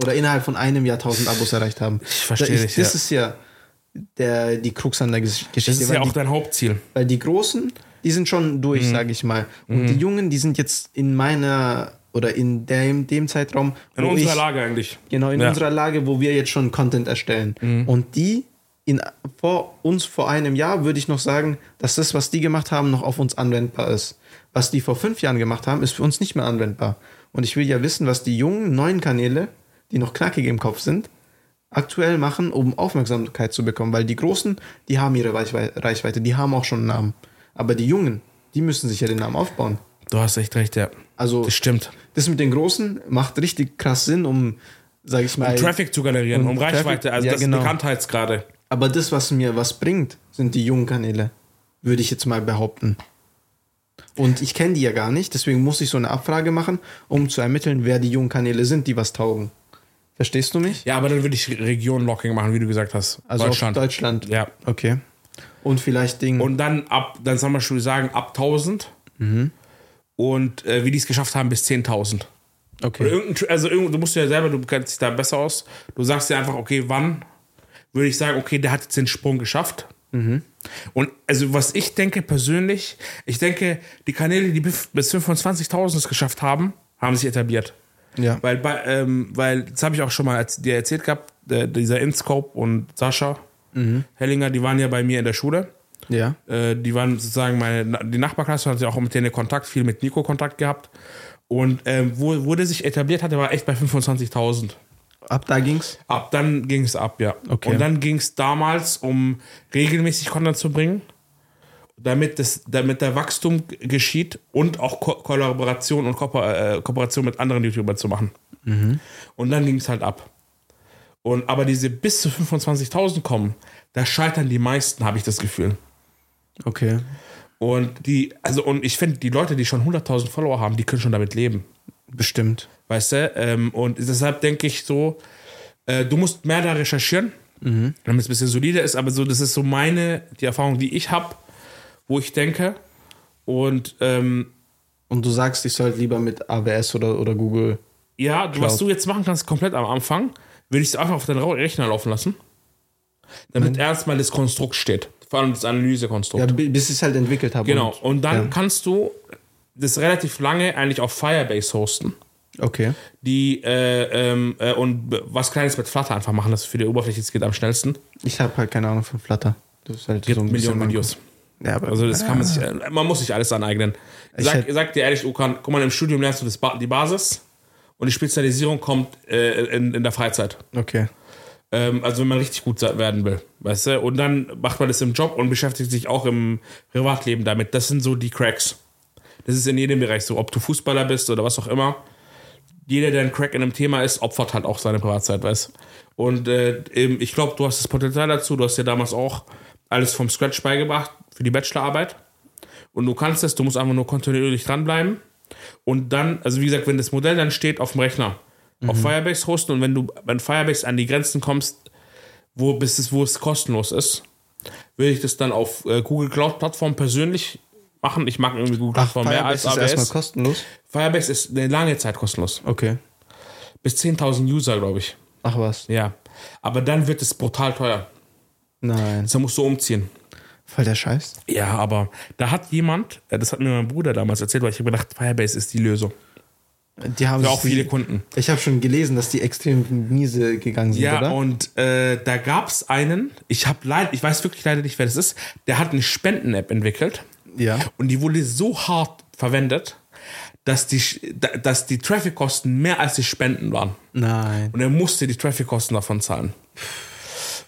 Oder innerhalb von einem Jahr 1000 Abos erreicht haben. Ich verstehe dich. Das ja. ist ja der, die Krux an der Geschichte. Das ist ja auch die, dein Hauptziel. Weil die Großen, die sind schon durch, mhm. sage ich mal. Und mhm. die Jungen, die sind jetzt in meiner oder in dem, dem Zeitraum. In unserer ich, Lage eigentlich. Genau, in ja. unserer Lage, wo wir jetzt schon Content erstellen. Mhm. Und die in, vor uns vor einem Jahr würde ich noch sagen, dass das, was die gemacht haben, noch auf uns anwendbar ist. Was die vor fünf Jahren gemacht haben, ist für uns nicht mehr anwendbar. Und ich will ja wissen, was die jungen, neuen Kanäle, die noch knackig im Kopf sind, aktuell machen, um Aufmerksamkeit zu bekommen. Weil die Großen, die haben ihre Reichweite, die haben auch schon einen Namen. Aber die Jungen, die müssen sich ja den Namen aufbauen. Du hast echt recht, ja. Also, das stimmt. Das mit den Großen macht richtig krass Sinn, um sag ich mal. Um Traffic zu generieren, um, um Reichweite, also ja, das genau. Bekanntheitsgrade. Aber das, was mir was bringt, sind die jungen Kanäle. Würde ich jetzt mal behaupten. Und ich kenne die ja gar nicht, deswegen muss ich so eine Abfrage machen, um zu ermitteln, wer die jungen Kanäle sind, die was taugen. Verstehst du mich? Ja, aber dann würde ich Region-Locking machen, wie du gesagt hast. Also Deutschland. Deutschland. Ja. Okay. Und vielleicht Dinge. Und dann ab, dann soll man schon sagen, ab 1000. Mhm. Und äh, wie die es geschafft haben, bis 10.000. Okay. also du musst ja selber, du kennst dich da besser aus. Du sagst dir einfach, okay, wann würde ich sagen, okay, der hat jetzt den Sprung geschafft. Mhm. Und also was ich denke persönlich, ich denke, die Kanäle, die bis 25.000 es geschafft haben, haben sich etabliert. Ja. Weil, bei, ähm, weil das habe ich auch schon mal dir erzählt gehabt, der, dieser Inscope und Sascha mhm. Hellinger, die waren ja bei mir in der Schule. Ja. Äh, die waren sozusagen meine, die Nachbarklasse, hat ja auch mit denen Kontakt, viel mit Nico Kontakt gehabt. Und ähm, wo, wo der sich etabliert hatte, war echt bei 25.000. Ab da ging's? Ab dann ging es ab, ja. Okay. Und dann ging es damals, um regelmäßig Content zu bringen, damit, das, damit der Wachstum geschieht und auch Ko Kollaboration und Ko äh, Kooperation mit anderen YouTubern zu machen. Mhm. Und dann ging es halt ab. Und aber diese bis zu 25.000 kommen, da scheitern die meisten, habe ich das Gefühl. Okay. Und die, also, und ich finde, die Leute, die schon 100.000 Follower haben, die können schon damit leben. Bestimmt. Weißt du? Ähm, und deshalb denke ich so, äh, du musst mehr da recherchieren, mhm. damit es ein bisschen solider ist, aber so, das ist so meine, die Erfahrung, die ich habe, wo ich denke. Und, ähm, und du sagst, ich soll lieber mit AWS oder, oder Google. Ja, Cloud. was du jetzt machen kannst, komplett am Anfang, würde ich es einfach auf deinen Rechner laufen lassen. Damit mhm. erstmal das Konstrukt steht. Vor allem das Analysekonstrukt. Ja, bis ich es halt entwickelt habe. Genau. Und, und dann ja. kannst du das relativ lange eigentlich auf Firebase hosten. Okay. Die äh, ähm, äh, und was Kleines mit Flutter einfach machen, das für die Oberfläche geht am schnellsten. Ich habe halt keine Ahnung von Flutter. Das ist halt Gibt so ein Millionen Videos. Ja, aber also das kann man sich, äh, man muss sich alles aneignen. Sag, halt sag dir ehrlich, Okan, guck mal, im Studium lernst du das die Basis und die Spezialisierung kommt äh, in, in der Freizeit. Okay. Ähm, also wenn man richtig gut werden will, weißt du? Und dann macht man das im Job und beschäftigt sich auch im Privatleben damit. Das sind so die Cracks. Das ist in jedem Bereich so, ob du Fußballer bist oder was auch immer. Jeder, der ein Crack in einem Thema ist, opfert halt auch seine Privatzeit, weißt Und äh, ich glaube, du hast das Potenzial dazu. Du hast dir damals auch alles vom Scratch beigebracht für die Bachelorarbeit. Und du kannst es, du musst einfach nur kontinuierlich dranbleiben. Und dann, also wie gesagt, wenn das Modell dann steht auf dem Rechner, mhm. auf Firebase hosten und wenn du, wenn Firebase an die Grenzen kommst, wo, bis es, wo es kostenlos ist, würde ich das dann auf äh, Google Cloud Plattform persönlich machen. Ich mag irgendwie Google Ach, Plattform mehr als AWS. Ist erstmal kostenlos? Firebase ist eine lange Zeit kostenlos. Okay. Bis 10.000 User, glaube ich. Ach was. Ja. Aber dann wird es brutal teuer. Nein. Da musst du umziehen. Voll der Scheiß. Ja, aber da hat jemand, äh, das hat mir mein Bruder damals erzählt, weil ich habe gedacht, Firebase ist die Lösung. Die haben Für auch viele Kunden. Ich habe schon gelesen, dass die extrem miese gegangen sind, ja, oder? und äh, da gab es einen, ich habe leider, ich weiß wirklich leider nicht, wer das ist, der hat eine Spenden-App entwickelt. Ja. Und die wurde so hart verwendet, dass die, dass die Traffic-Kosten mehr als die Spenden waren. Nein. Und er musste die Traffic-Kosten davon zahlen.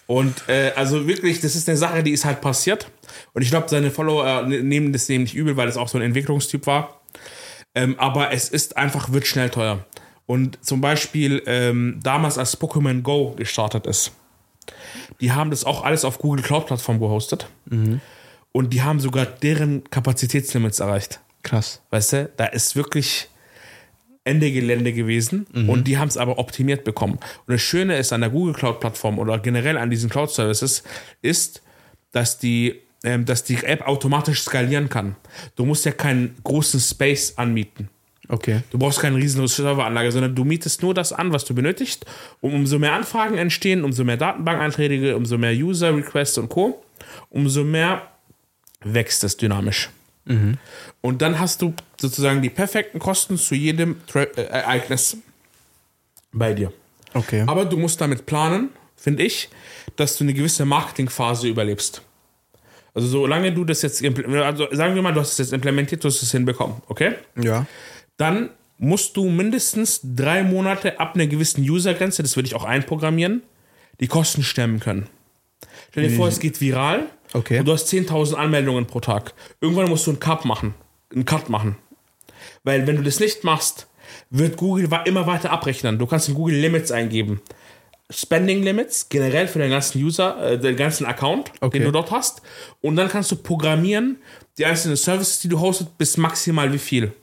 Und äh, also wirklich, das ist eine Sache, die ist halt passiert. Und ich glaube, seine Follower äh, nehmen das dem nicht übel, weil es auch so ein Entwicklungstyp war. Ähm, aber es ist einfach, wird schnell teuer. Und zum Beispiel ähm, damals, als Pokémon Go gestartet ist, die haben das auch alles auf Google Cloud Plattform gehostet. Mhm. Und die haben sogar deren Kapazitätslimits erreicht. Krass. Weißt du, da ist wirklich Ende Gelände gewesen mhm. und die haben es aber optimiert bekommen. Und das Schöne ist an der Google Cloud Plattform oder generell an diesen Cloud Services ist, dass die, ähm, dass die App automatisch skalieren kann. Du musst ja keinen großen Space anmieten. Okay. Du brauchst keine riesen Serveranlage, sondern du mietest nur das an, was du benötigst. Und umso mehr Anfragen entstehen, umso mehr Datenbankeinträge, umso mehr User Requests und Co., umso mehr wächst es dynamisch. Mhm. Und dann hast du sozusagen die perfekten Kosten zu jedem Tra äh, Ereignis bei dir. Okay. Aber du musst damit planen, finde ich, dass du eine gewisse Marketingphase überlebst. Also solange du das jetzt, also sagen wir mal, du hast es jetzt implementiert, du hast es hinbekommen, okay? Ja. Dann musst du mindestens drei Monate ab einer gewissen Usergrenze, das würde ich auch einprogrammieren, die Kosten stemmen können. Stell dir vor, es geht viral Okay. Und du hast 10.000 Anmeldungen pro Tag. Irgendwann musst du einen Cut machen. Einen Cut machen. Weil wenn du das nicht machst, wird Google immer weiter abrechnen. Du kannst in Google Limits eingeben. Spending Limits generell für den ganzen User, äh, den ganzen Account, okay. den du dort hast. Und dann kannst du programmieren, die einzelnen Services, die du hostet, bis maximal wie viel.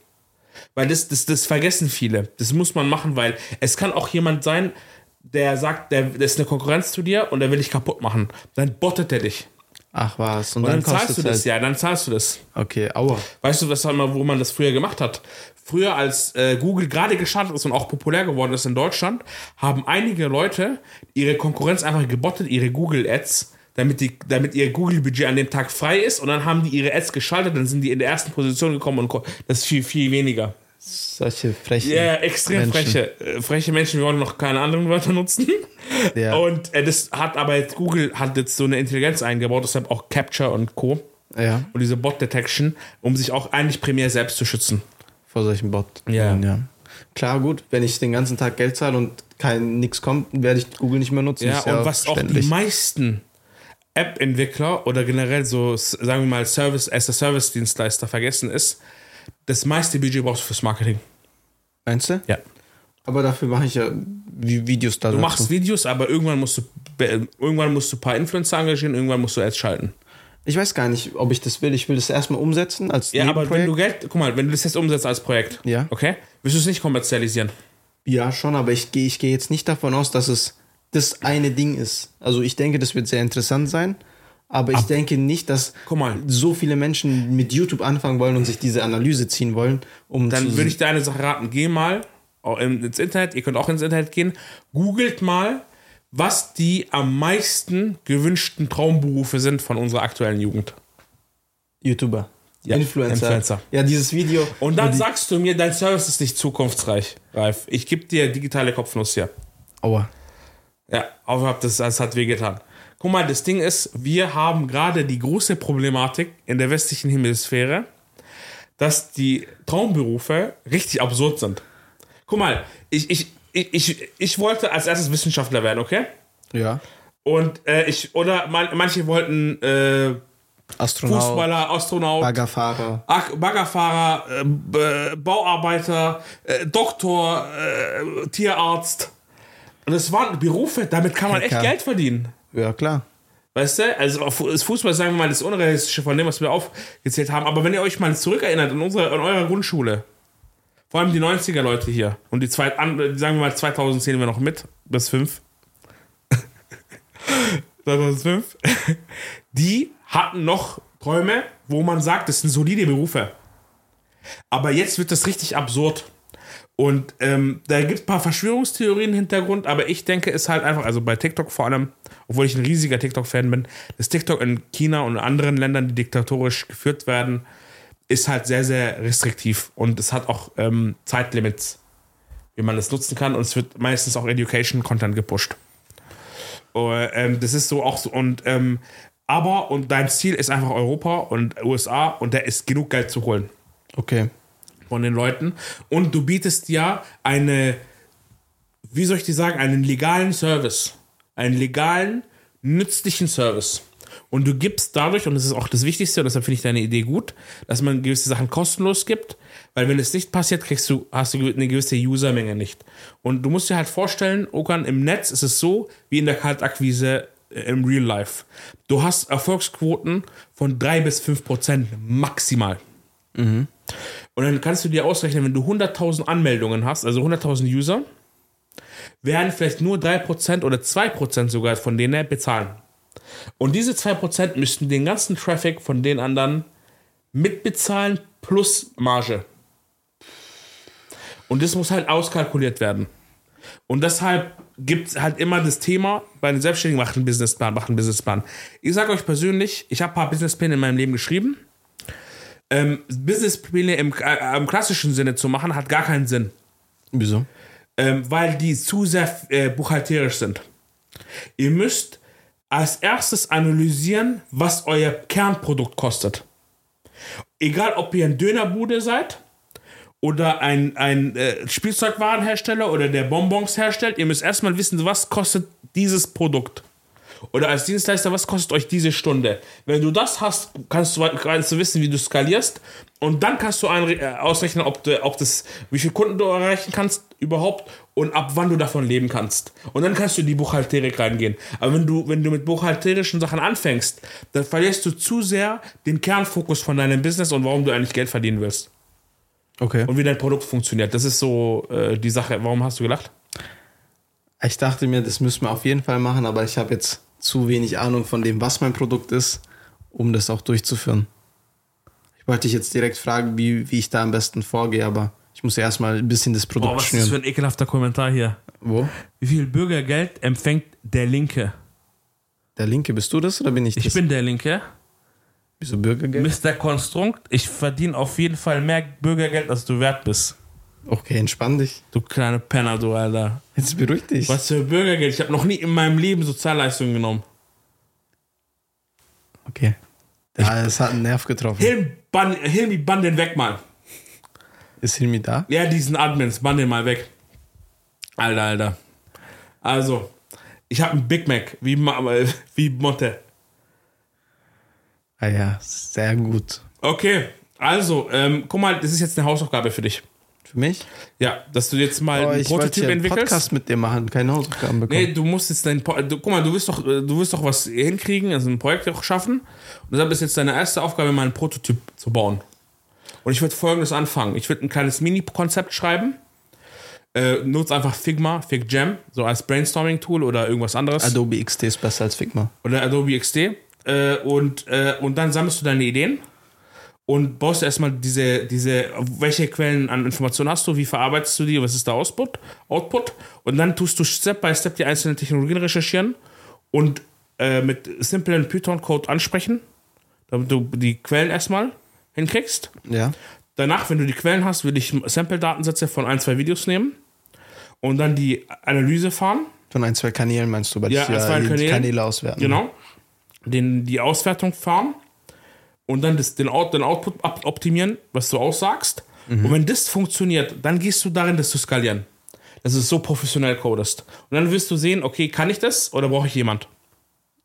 Weil das, das, das vergessen viele. Das muss man machen, weil es kann auch jemand sein, der sagt, der, der ist eine Konkurrenz zu dir und der will dich kaputt machen. Dann bottet er dich. Ach was. Und, und dann, dann zahlst du das, halt ja, dann zahlst du das. Okay, aua. Weißt du, was mal, wo man das früher gemacht hat? Früher, als äh, Google gerade gestartet ist und auch populär geworden ist in Deutschland, haben einige Leute ihre Konkurrenz einfach gebottet, ihre Google-Ads, damit, die, damit ihr Google-Budget an dem Tag frei ist und dann haben die ihre Ads geschaltet, dann sind die in der ersten Position gekommen und das ist viel, viel weniger. Solche freche. Ja, extrem Menschen. freche. Äh, freche Menschen, wir wollen noch keine anderen Wörter nutzen. Ja. Und äh, das hat aber jetzt, Google hat jetzt so eine Intelligenz eingebaut, deshalb auch Capture und Co. Ja. Und diese Bot Detection, um sich auch eigentlich primär selbst zu schützen vor solchen Bot. Ja. ja. Klar, gut, wenn ich den ganzen Tag Geld zahle und kein nichts kommt, werde ich Google nicht mehr nutzen. Ja, und was auch die meisten App-Entwickler oder generell so, sagen wir mal, Service as a Service-Dienstleister vergessen ist, das meiste Budget brauchst du fürs Marketing. Meinst du? Ja. Aber dafür mache ich ja Videos da. Du machst Videos, aber irgendwann musst du irgendwann musst du ein paar Influencer engagieren, irgendwann musst du Ads schalten. Ich weiß gar nicht, ob ich das will. Ich will das erstmal umsetzen als Ja, aber wenn du Geld, guck mal, wenn du das jetzt umsetzt als Projekt, ja. okay, wirst du es nicht kommerzialisieren. Ja, schon, aber ich gehe ich geh jetzt nicht davon aus, dass es das eine Ding ist. Also ich denke, das wird sehr interessant sein. Aber ich Ab, denke nicht, dass so viele Menschen mit YouTube anfangen wollen und sich diese Analyse ziehen wollen, um Dann würde ich dir eine Sache raten. Geh mal ins Internet, ihr könnt auch ins Internet gehen, googelt mal was die am meisten gewünschten Traumberufe sind von unserer aktuellen Jugend. YouTuber. Ja, Influencer. Influencer. Ja, dieses Video. Und dann sagst du mir, dein Service ist nicht zukunftsreich, Ralf. Ich gebe dir digitale Kopfnuss hier. Aua. Ja, aber das, das hat wehgetan. Guck mal, das Ding ist, wir haben gerade die große Problematik in der westlichen Hemisphäre, dass die Traumberufe richtig absurd sind. Guck mal, ich, ich, ich, ich, ich wollte als erstes Wissenschaftler werden, okay? Ja. Und äh, ich, oder man, manche wollten äh, Astronaut, Fußballer, Astronaut, Baggerfahrer, Ach, Baggerfahrer, äh, Bauarbeiter, äh, Doktor, äh, Tierarzt. Und das waren Berufe, damit kann man echt Geld verdienen. Ja, klar. Weißt du? Also das Fußball, sagen wir mal, das Unrealistische von dem, was wir aufgezählt haben. Aber wenn ihr euch mal zurückerinnert an, unsere, an eurer Grundschule, vor allem die 90er Leute hier. Und die zwei, sagen wir mal 2000 zählen wir noch mit, bis 5. 2005. Die hatten noch Träume, wo man sagt, das sind solide Berufe. Aber jetzt wird das richtig absurd. Und ähm, da gibt es ein paar Verschwörungstheorien im Hintergrund, aber ich denke, es halt einfach, also bei TikTok vor allem, obwohl ich ein riesiger TikTok-Fan bin, dass TikTok in China und anderen Ländern, die diktatorisch geführt werden, ist halt sehr, sehr restriktiv und es hat auch ähm, Zeitlimits, wie man das nutzen kann und es wird meistens auch Education-Content gepusht. Uh, ähm, das ist so auch so und ähm, aber und dein Ziel ist einfach Europa und USA und da ist genug Geld zu holen. Okay. Von den Leuten und du bietest ja eine, wie soll ich dir sagen, einen legalen Service, einen legalen, nützlichen Service. Und du gibst dadurch, und das ist auch das Wichtigste, und deshalb finde ich deine Idee gut, dass man gewisse Sachen kostenlos gibt, weil wenn es nicht passiert, kriegst du, hast du eine gewisse Usermenge nicht. Und du musst dir halt vorstellen, Okan, im Netz ist es so wie in der Kaltakquise äh, im Real Life. Du hast Erfolgsquoten von 3 bis 5 Prozent maximal. Mhm. Und dann kannst du dir ausrechnen, wenn du 100.000 Anmeldungen hast, also 100.000 User, werden vielleicht nur 3% oder 2% sogar von denen bezahlen. Und diese 2% müssten den ganzen Traffic von den anderen mitbezahlen plus Marge. Und das muss halt auskalkuliert werden. Und deshalb gibt es halt immer das Thema, bei den Selbstständigen macht einen Businessplan, macht einen Businessplan. Ich sage euch persönlich, ich habe ein paar Businesspläne in meinem Leben geschrieben. Ähm, Businesspläne im, äh, im, klassischen Sinne zu machen, hat gar keinen Sinn. Wieso? Ähm, weil die zu sehr äh, buchhalterisch sind. Ihr müsst als erstes analysieren, was euer Kernprodukt kostet. Egal, ob ihr ein Dönerbude seid oder ein, ein äh, Spielzeugwarenhersteller oder der Bonbons herstellt, ihr müsst erstmal wissen, was kostet dieses Produkt. Oder als Dienstleister, was kostet euch diese Stunde? Wenn du das hast, kannst du, kannst du wissen, wie du skalierst. Und dann kannst du äh, ausrechnen, ob, du, ob das, wie viele Kunden du erreichen kannst überhaupt und ab wann du davon leben kannst. Und dann kannst du in die Buchhalterik reingehen. Aber wenn du, wenn du mit buchhalterischen Sachen anfängst, dann verlierst du zu sehr den Kernfokus von deinem Business und warum du eigentlich Geld verdienen willst. Okay. Und wie dein Produkt funktioniert. Das ist so äh, die Sache. Warum hast du gelacht? Ich dachte mir, das müssen wir auf jeden Fall machen, aber ich habe jetzt zu wenig Ahnung von dem, was mein Produkt ist, um das auch durchzuführen. Ich wollte dich jetzt direkt fragen, wie, wie ich da am besten vorgehe, aber ich muss erstmal ein bisschen das Produkt oh, was schnüren. ist das für ein ekelhafter Kommentar hier? Wo? Wie viel Bürgergeld empfängt der Linke? Der Linke, bist du das oder bin ich das? Ich bin der Linke. Wieso Bürgergeld? Mr. Konstrukt, ich verdiene auf jeden Fall mehr Bürgergeld, als du wert bist. Okay, entspann dich. Du kleine Penner, du Alter. Jetzt beruhig dich. Was für Bürgergeld? Ich habe noch nie in meinem Leben Sozialleistungen genommen. Okay. Ja, es hat einen Nerv getroffen. Hilmi, ban, Hilmi, bann den weg, Mann. Ist Hilmi da? Ja, diesen Admins, bann den mal weg. Alter, Alter. Also, ich habe einen Big Mac, wie, wie Monte. Ah ja, sehr gut. Okay, also, ähm, guck mal, das ist jetzt eine Hausaufgabe für dich. Für mich? Ja, dass du jetzt mal oh, einen Prototyp ja entwickelst. Podcast mit dir machen, keine Hausaufgaben bekommen. Nee, du musst jetzt dein. Po du, guck mal, du wirst doch, du wirst doch was hinkriegen, also ein Projekt auch schaffen. Und deshalb ist jetzt deine erste Aufgabe, mal einen Prototyp zu bauen. Und ich würde folgendes anfangen: Ich würde ein kleines Mini-Konzept schreiben. Äh, nutze einfach Figma, FigJam, so als Brainstorming-Tool oder irgendwas anderes. Adobe XD ist besser als Figma. Oder Adobe XD. Äh, und, äh, und dann sammelst du deine Ideen und baust erstmal diese, diese, welche Quellen an Informationen hast du, wie verarbeitest du die, was ist der Output, Output und dann tust du Step by Step die einzelnen Technologien recherchieren und äh, mit simplen Python-Code ansprechen, damit du die Quellen erstmal hinkriegst. Ja. Danach, wenn du die Quellen hast, würde ich Sample-Datensätze von ein, zwei Videos nehmen und dann die Analyse fahren. Von ein, zwei Kanälen meinst du, weil ja, ich ja die Kanäle. Kanäle auswerten. Genau. Den, die Auswertung fahren und dann das, den, Out, den Output optimieren, was du aussagst. Mhm. Und wenn das funktioniert, dann gehst du darin, das zu skalieren. Dass du so professionell codest. Und dann wirst du sehen, okay, kann ich das oder brauche ich jemand?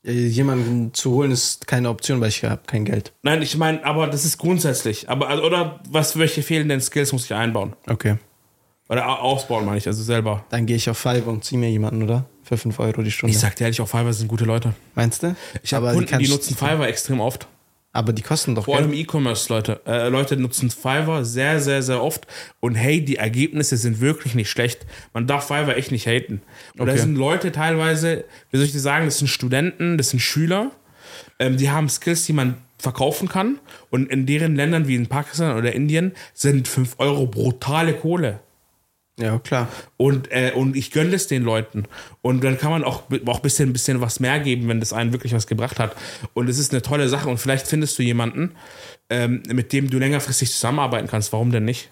Äh, jemanden zu holen ist keine Option, weil ich habe kein Geld. Nein, ich meine, aber das ist grundsätzlich. Aber, also, oder was, welche fehlenden Skills muss ich einbauen? Okay. Oder ausbauen, meine ich, also selber. Dann gehe ich auf Fiverr und ziehe mir jemanden, oder? Für 5 Euro die Stunde. Ich sag dir ehrlich, auf Fiverr sind gute Leute. Meinst du? Ich habe Kunden, die nutzen Fiverr extrem oft. Aber die kosten doch Vor allem E-Commerce-Leute. Äh, Leute nutzen Fiverr sehr, sehr, sehr oft. Und hey, die Ergebnisse sind wirklich nicht schlecht. Man darf Fiverr echt nicht haten. Und okay. da sind Leute teilweise, wie soll ich dir sagen, das sind Studenten, das sind Schüler. Ähm, die haben Skills, die man verkaufen kann. Und in deren Ländern wie in Pakistan oder Indien sind 5 Euro brutale Kohle. Ja, klar. Und, äh, und ich gönne es den Leuten. Und dann kann man auch, auch ein bisschen, bisschen was mehr geben, wenn das einen wirklich was gebracht hat. Und es ist eine tolle Sache. Und vielleicht findest du jemanden, ähm, mit dem du längerfristig zusammenarbeiten kannst. Warum denn nicht?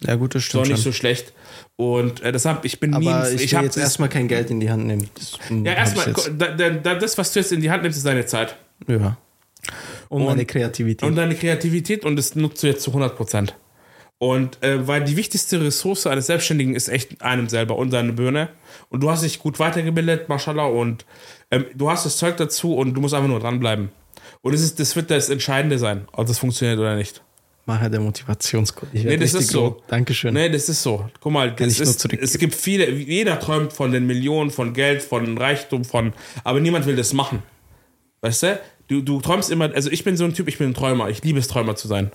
Ja, gut, das stimmt. Ist nicht so schlecht. Und äh, deshalb, ich bin nie, ich, will jetzt erstmal kein Geld in die Hand nehmen. Das ja, erstmal, da, da, das, was du jetzt in die Hand nimmst, ist deine Zeit. Ja. Und, und meine Kreativität. Und deine Kreativität und das nutzt du jetzt zu 100 Prozent. Und äh, weil die wichtigste Ressource eines Selbstständigen ist echt einem selber und seine Birne. Und du hast dich gut weitergebildet, mashallah, und ähm, du hast das Zeug dazu und du musst einfach nur dranbleiben. Und das, ist, das wird das Entscheidende sein, ob das funktioniert oder nicht. Mache der Motivationscode. Nee, das ist so. Dankeschön. Nee, das ist so. Guck mal, ist, es gibt viele, jeder träumt von den Millionen, von Geld, von Reichtum, von, aber niemand will das machen. Weißt du? Du, du träumst immer, also ich bin so ein Typ, ich bin ein Träumer. Ich liebe es, Träumer zu sein.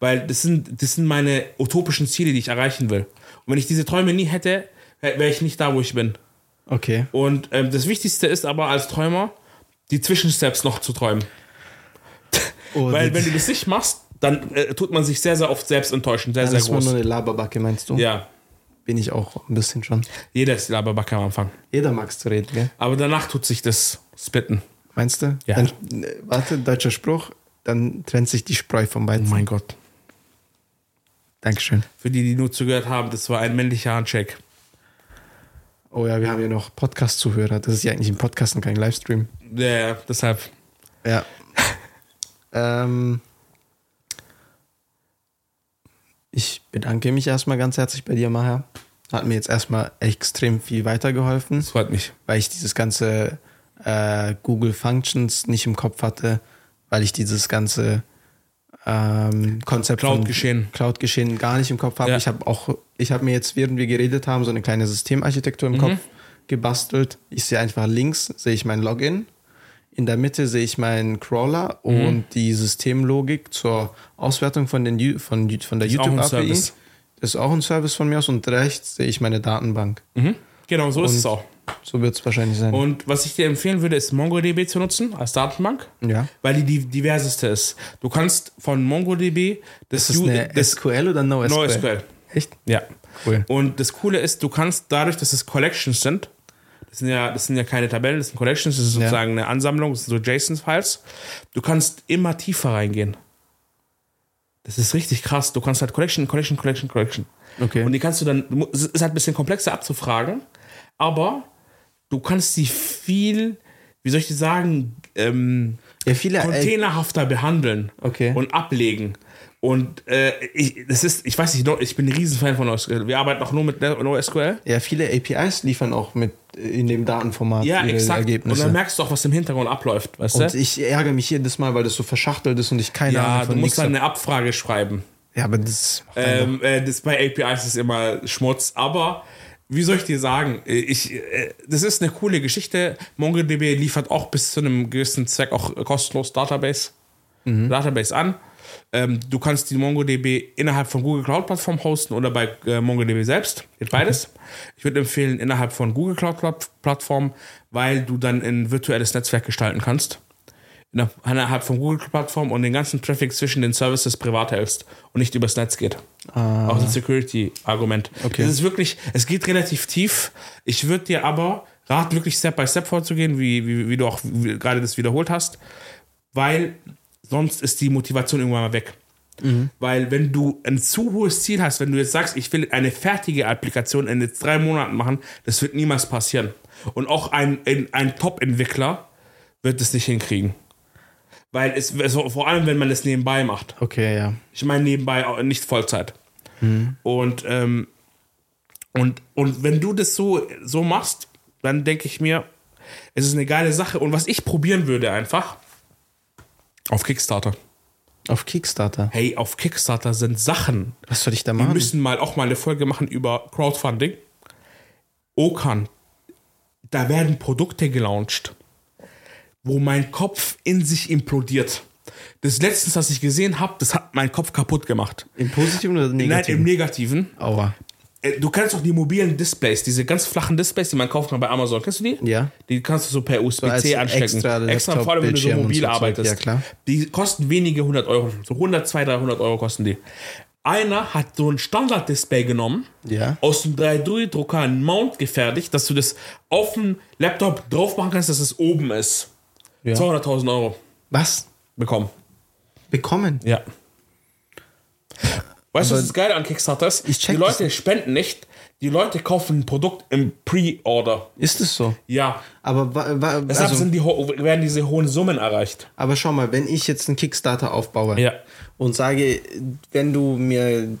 Weil das sind, das sind meine utopischen Ziele, die ich erreichen will. Und wenn ich diese Träume nie hätte, wäre ich nicht da, wo ich bin. Okay. Und ähm, das Wichtigste ist aber als Träumer, die Zwischensteps noch zu träumen. Oh, Weil wenn du das nicht machst, dann äh, tut man sich sehr, sehr oft selbst enttäuschen. Sehr, sehr groß. Das ist nur eine Laberbacke, meinst du? Ja. Bin ich auch ein bisschen schon. Jeder ist die Laberbacke am Anfang. Jeder mag es zu reden, gell? Aber danach tut sich das splitten. Meinst du? Ja. Dann, äh, warte, deutscher Spruch, dann trennt sich die Spreu vom Weizen. Oh mein Gott. Dankeschön. Für die, die nur zugehört haben, das war ein männlicher Handshake. Oh ja, wir haben ja noch Podcast-Zuhörer. Das ist ja eigentlich ein Podcast und kein Livestream. Ja, ja deshalb. Ja. ähm, ich bedanke mich erstmal ganz herzlich bei dir, Maher. Hat mir jetzt erstmal extrem viel weitergeholfen. Das freut mich. Weil ich dieses ganze äh, Google Functions nicht im Kopf hatte, weil ich dieses ganze ähm, Konzept Cloud-Geschehen. Cloud-Geschehen gar nicht im Kopf habe. Ja. Ich habe auch, ich habe mir jetzt, während wir geredet haben, so eine kleine Systemarchitektur Mhm. im Kopf gebastelt. Ich sehe einfach links, sehe ich mein Login. In der Mitte sehe ich meinen Crawler Mhm. und die Systemlogik zur Auswertung von, den, von, von der Ist auch ein YouTube-API. Service. Das ist auch ein Service von mir aus. Und rechts sehe ich meine Datenbank. Mhm. Genau, so ist Und- es auch. So wird es wahrscheinlich sein. Und was ich dir empfehlen würde, ist MongoDB zu nutzen als Datenbank. ja. Weil die die diverseste ist. Du kannst von MongoDB das, Ist das eine das SQL oder NoSQL? NoSQL. Echt? Ja. Cool. Und das Coole ist, du kannst dadurch, dass es Collections sind, das sind ja, das sind ja keine Tabellen, das sind Collections, das ist sozusagen eine Ansammlung, das sind so JSON-Files. Du kannst immer tiefer reingehen. Das ist richtig krass. Du kannst halt Collection, Collection, Collection, Collection. Okay. Und die kannst du dann, es ist halt ein bisschen komplexer abzufragen, aber du kannst sie viel, wie soll ich sagen, ähm, Ja, viele. Äh, containerhafter behandeln Okay. und ablegen. Und äh, ich, das ist, ich weiß nicht, ich bin ein Riesenfan von NoSQL. Wir arbeiten auch nur mit NoSQL. ja, viele APIs liefern auch mit äh, in dem Datenformat Ja, ihre exakt. Und Ergebnisse. dann merkst du auch, was im Hintergrund abläuft, weißt Und du? ich ärgere mich jedes Mal, weil das so verschachtelt ist und ich keine Ja, Ahnung du von musst nichts dann eine Abfrage schreiben. Ja, aber das. Ähm, äh, das bei APIs ist immer Schmutz. Aber wie soll ich dir sagen? Äh, Ich, äh, das ist eine coole Geschichte. MongoDB liefert auch bis zu einem gewissen Zweck auch kostenlos Database, Database an. Ähm, du kannst die MongoDB innerhalb von Google Cloud Plattform hosten oder bei äh, MongoDB selbst. Geht beides. Ich würde empfehlen innerhalb von Google Cloud Plat- Plattform, weil du dann ein virtuelles Netzwerk gestalten kannst. Inner- Innerhalb von Google Plattform und den ganzen Traffic zwischen den Services privat hältst und nicht übers Netz geht. Auch ein Security-Argument. Okay. Es ist wirklich, es geht relativ tief. Ich würde dir aber raten, wirklich Step by Step vorzugehen, wie, wie, wie du auch gerade das wiederholt hast, weil sonst ist die Motivation irgendwann mal weg. Weil wenn du ein zu hohes Ziel hast, wenn du jetzt sagst, ich will eine fertige Applikation in jetzt drei Monaten machen, das wird niemals passieren. Und auch ein, ein, ein Top-Entwickler wird es nicht hinkriegen. Weil es, also vor allem, wenn man das nebenbei macht. Okay, ja. Ich meine nebenbei nicht Vollzeit. Und, ähm, und, und wenn du das so, so machst, dann denke ich mir, es ist eine geile Sache. Und was ich probieren würde einfach, auf Kickstarter. Auf Kickstarter. Hey, auf Kickstarter sind Sachen. Was soll ich da Wir machen? müssen mal auch mal eine Folge machen über Crowdfunding. Okan, da werden Produkte gelauncht, wo mein Kopf in sich implodiert. Das letztens, was ich gesehen habe, das hat meinen Kopf kaputt gemacht. Im Positiven oder Nein, im Negativen? Negativen. Aua. Äh, Du kennst doch die mobilen Displays, diese ganz flachen Displays, die man kaufen kann bei Amazon. Kennst du die? Ja. Die kannst du so per USB-C anstecken. extra extra vor allem, wenn du so mobil so arbeitest. Ja, klar. Die kosten wenige hundert Euro. So 100, 200, 300 Euro kosten die. Einer hat so ein Standard-Display genommen, Ja. aus dem 3D-Drucker einen Mount gefertigt, dass du das auf dem Laptop drauf machen kannst, dass es oben ist. Ja. 200.000 Euro Was? bekommen. Bekommen? Ja. Weißt du, was das Geile an Kickstarter ist? Ich check die Leute spenden nicht, die Leute kaufen ein Produkt im Pre-Order. Ist es so? Ja. Aber, wa, wa, Deshalb also, sind die, ho- werden diese hohen Summen erreicht. aber schau mal, wenn ich jetzt einen Kickstarter aufbaue Ja. und sage, wenn du mir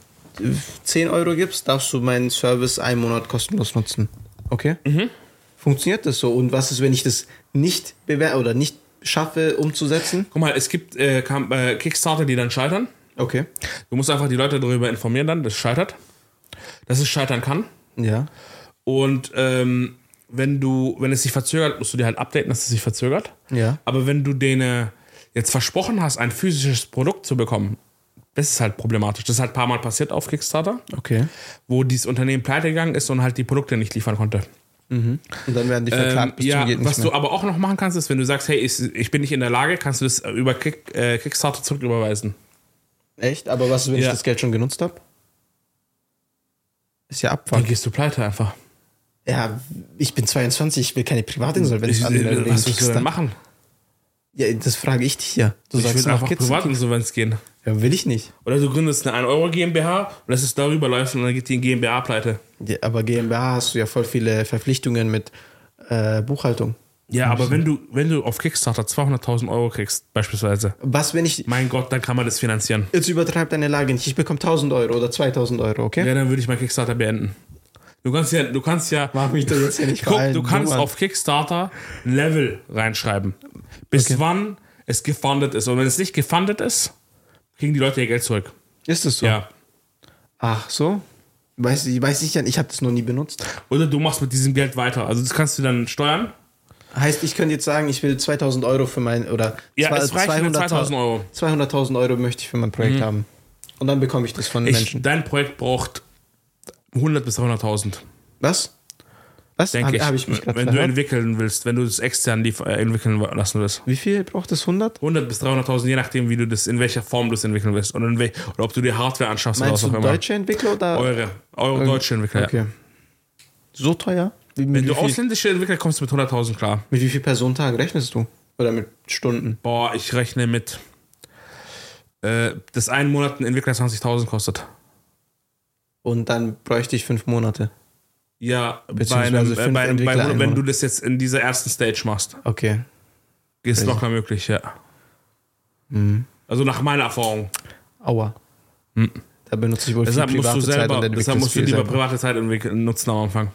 10 Euro gibst, darfst du meinen Service einen Monat kostenlos nutzen. Okay? Mhm. Funktioniert das so? Und was ist, wenn ich das nicht bewer oder nicht schaffe umzusetzen? Guck mal, es gibt äh, Kam- äh, Kickstarter, die dann scheitern. Okay. Du musst einfach die Leute darüber informieren dann, dass es scheitert. Dass es scheitern kann. Ja. Und ähm, wenn du, wenn es sich verzögert, musst du dir halt updaten, dass es sich verzögert. Ja. Aber wenn du denen jetzt versprochen hast, ein physisches Produkt zu bekommen, das ist halt problematisch. Das ist halt ein paar Mal passiert auf Kickstarter, Okay. wo dieses Unternehmen pleite gegangen ist und halt die Produkte nicht liefern konnte. Und dann werden die verklagt Ähm, bis ja, was du aber auch noch machen kannst, ist, wenn du sagst, hey, ich, ich bin nicht in der Lage, kannst du das über Kick, äh, Kickstarter zurücküberweisen. Echt? Aber was wenn ich Ja. das Geld schon genutzt habe? Ist ja Dann Abfuck. gehst du pleite einfach. Ja, ich bin 22, ich will keine Privatinsolvenz Ich, anmelden. äh, was willst du denn machen? Ja, das frage ich dich ja. Du Ich sagst würde einfach Kids. Privatinsolvenz gehen. Ja, will ich nicht. Oder du gründest eine 1-Euro GmbH und das ist darüber läuft und dann geht die in GmbH pleite. Ja, aber GmbH hast du ja voll viele Verpflichtungen mit äh, Buchhaltung. Ja, aber wenn du, wenn du auf Kickstarter 200.000 Euro kriegst, beispielsweise, Was, wenn ich. mein Gott, dann kann man das finanzieren. Jetzt übertreibt deine Lage nicht. Ich bekomme 1000 Euro oder 2000 Euro, okay? Ja, dann würde ich mein Kickstarter beenden. Du kannst ja, du kannst ja. Mach mich doch jetzt ja nicht Guck, du kannst Nummern. auf Kickstarter Level reinschreiben. Bis okay. wann es gefundet ist. Und wenn es nicht gefundet ist, kriegen die Leute ihr Geld zurück. Ist es so? Ja. Ach so? Weiß, weiß ich ja, ich habe das noch nie benutzt. Oder du machst mit diesem Geld weiter. Also das kannst du dann steuern. Heißt, ich könnte jetzt sagen, ich will 2000 Euro für mein, oder ja, 200.000 Euro. 200.000 Euro möchte ich für mein Projekt mhm. haben. Und dann bekomme ich das von den ich, Menschen. Dein Projekt braucht 100 bis 300.000. Was? Was? Denke hab, ich, hab ich mich wenn verhört? du entwickeln willst, wenn du das extern äh, entwickeln lassen willst. Wie viel braucht das? 100? 100 bis 300.000, je nachdem, wie du das, in welcher Form du es entwickeln willst. Oder, oder ob du dir Hardware anschaffst Meinst oder was auch immer. deutsche Entwickler oder? Eure. Eure ähm, deutsche Entwickler. Okay. So teuer? Wie, wenn du ausländische Entwickler kommst du mit 100.000 klar. Mit wie viel Personentagen rechnest du? Oder mit Stunden? Boah, ich rechne mit. Äh, das einen Monat ein Entwickler 20.000 kostet. Und dann bräuchte ich fünf Monate. Ja, bei einem, äh, bei, bei, wenn du das jetzt in dieser ersten Stage machst. Okay. Ist Crazy. locker möglich, ja. Mhm. Also nach meiner Erfahrung. Aua. Mhm. Da benutze ich wohl deshalb viel private musst du selber, Zeit Deshalb musst du lieber selber. private Zeit nutzen am Anfang.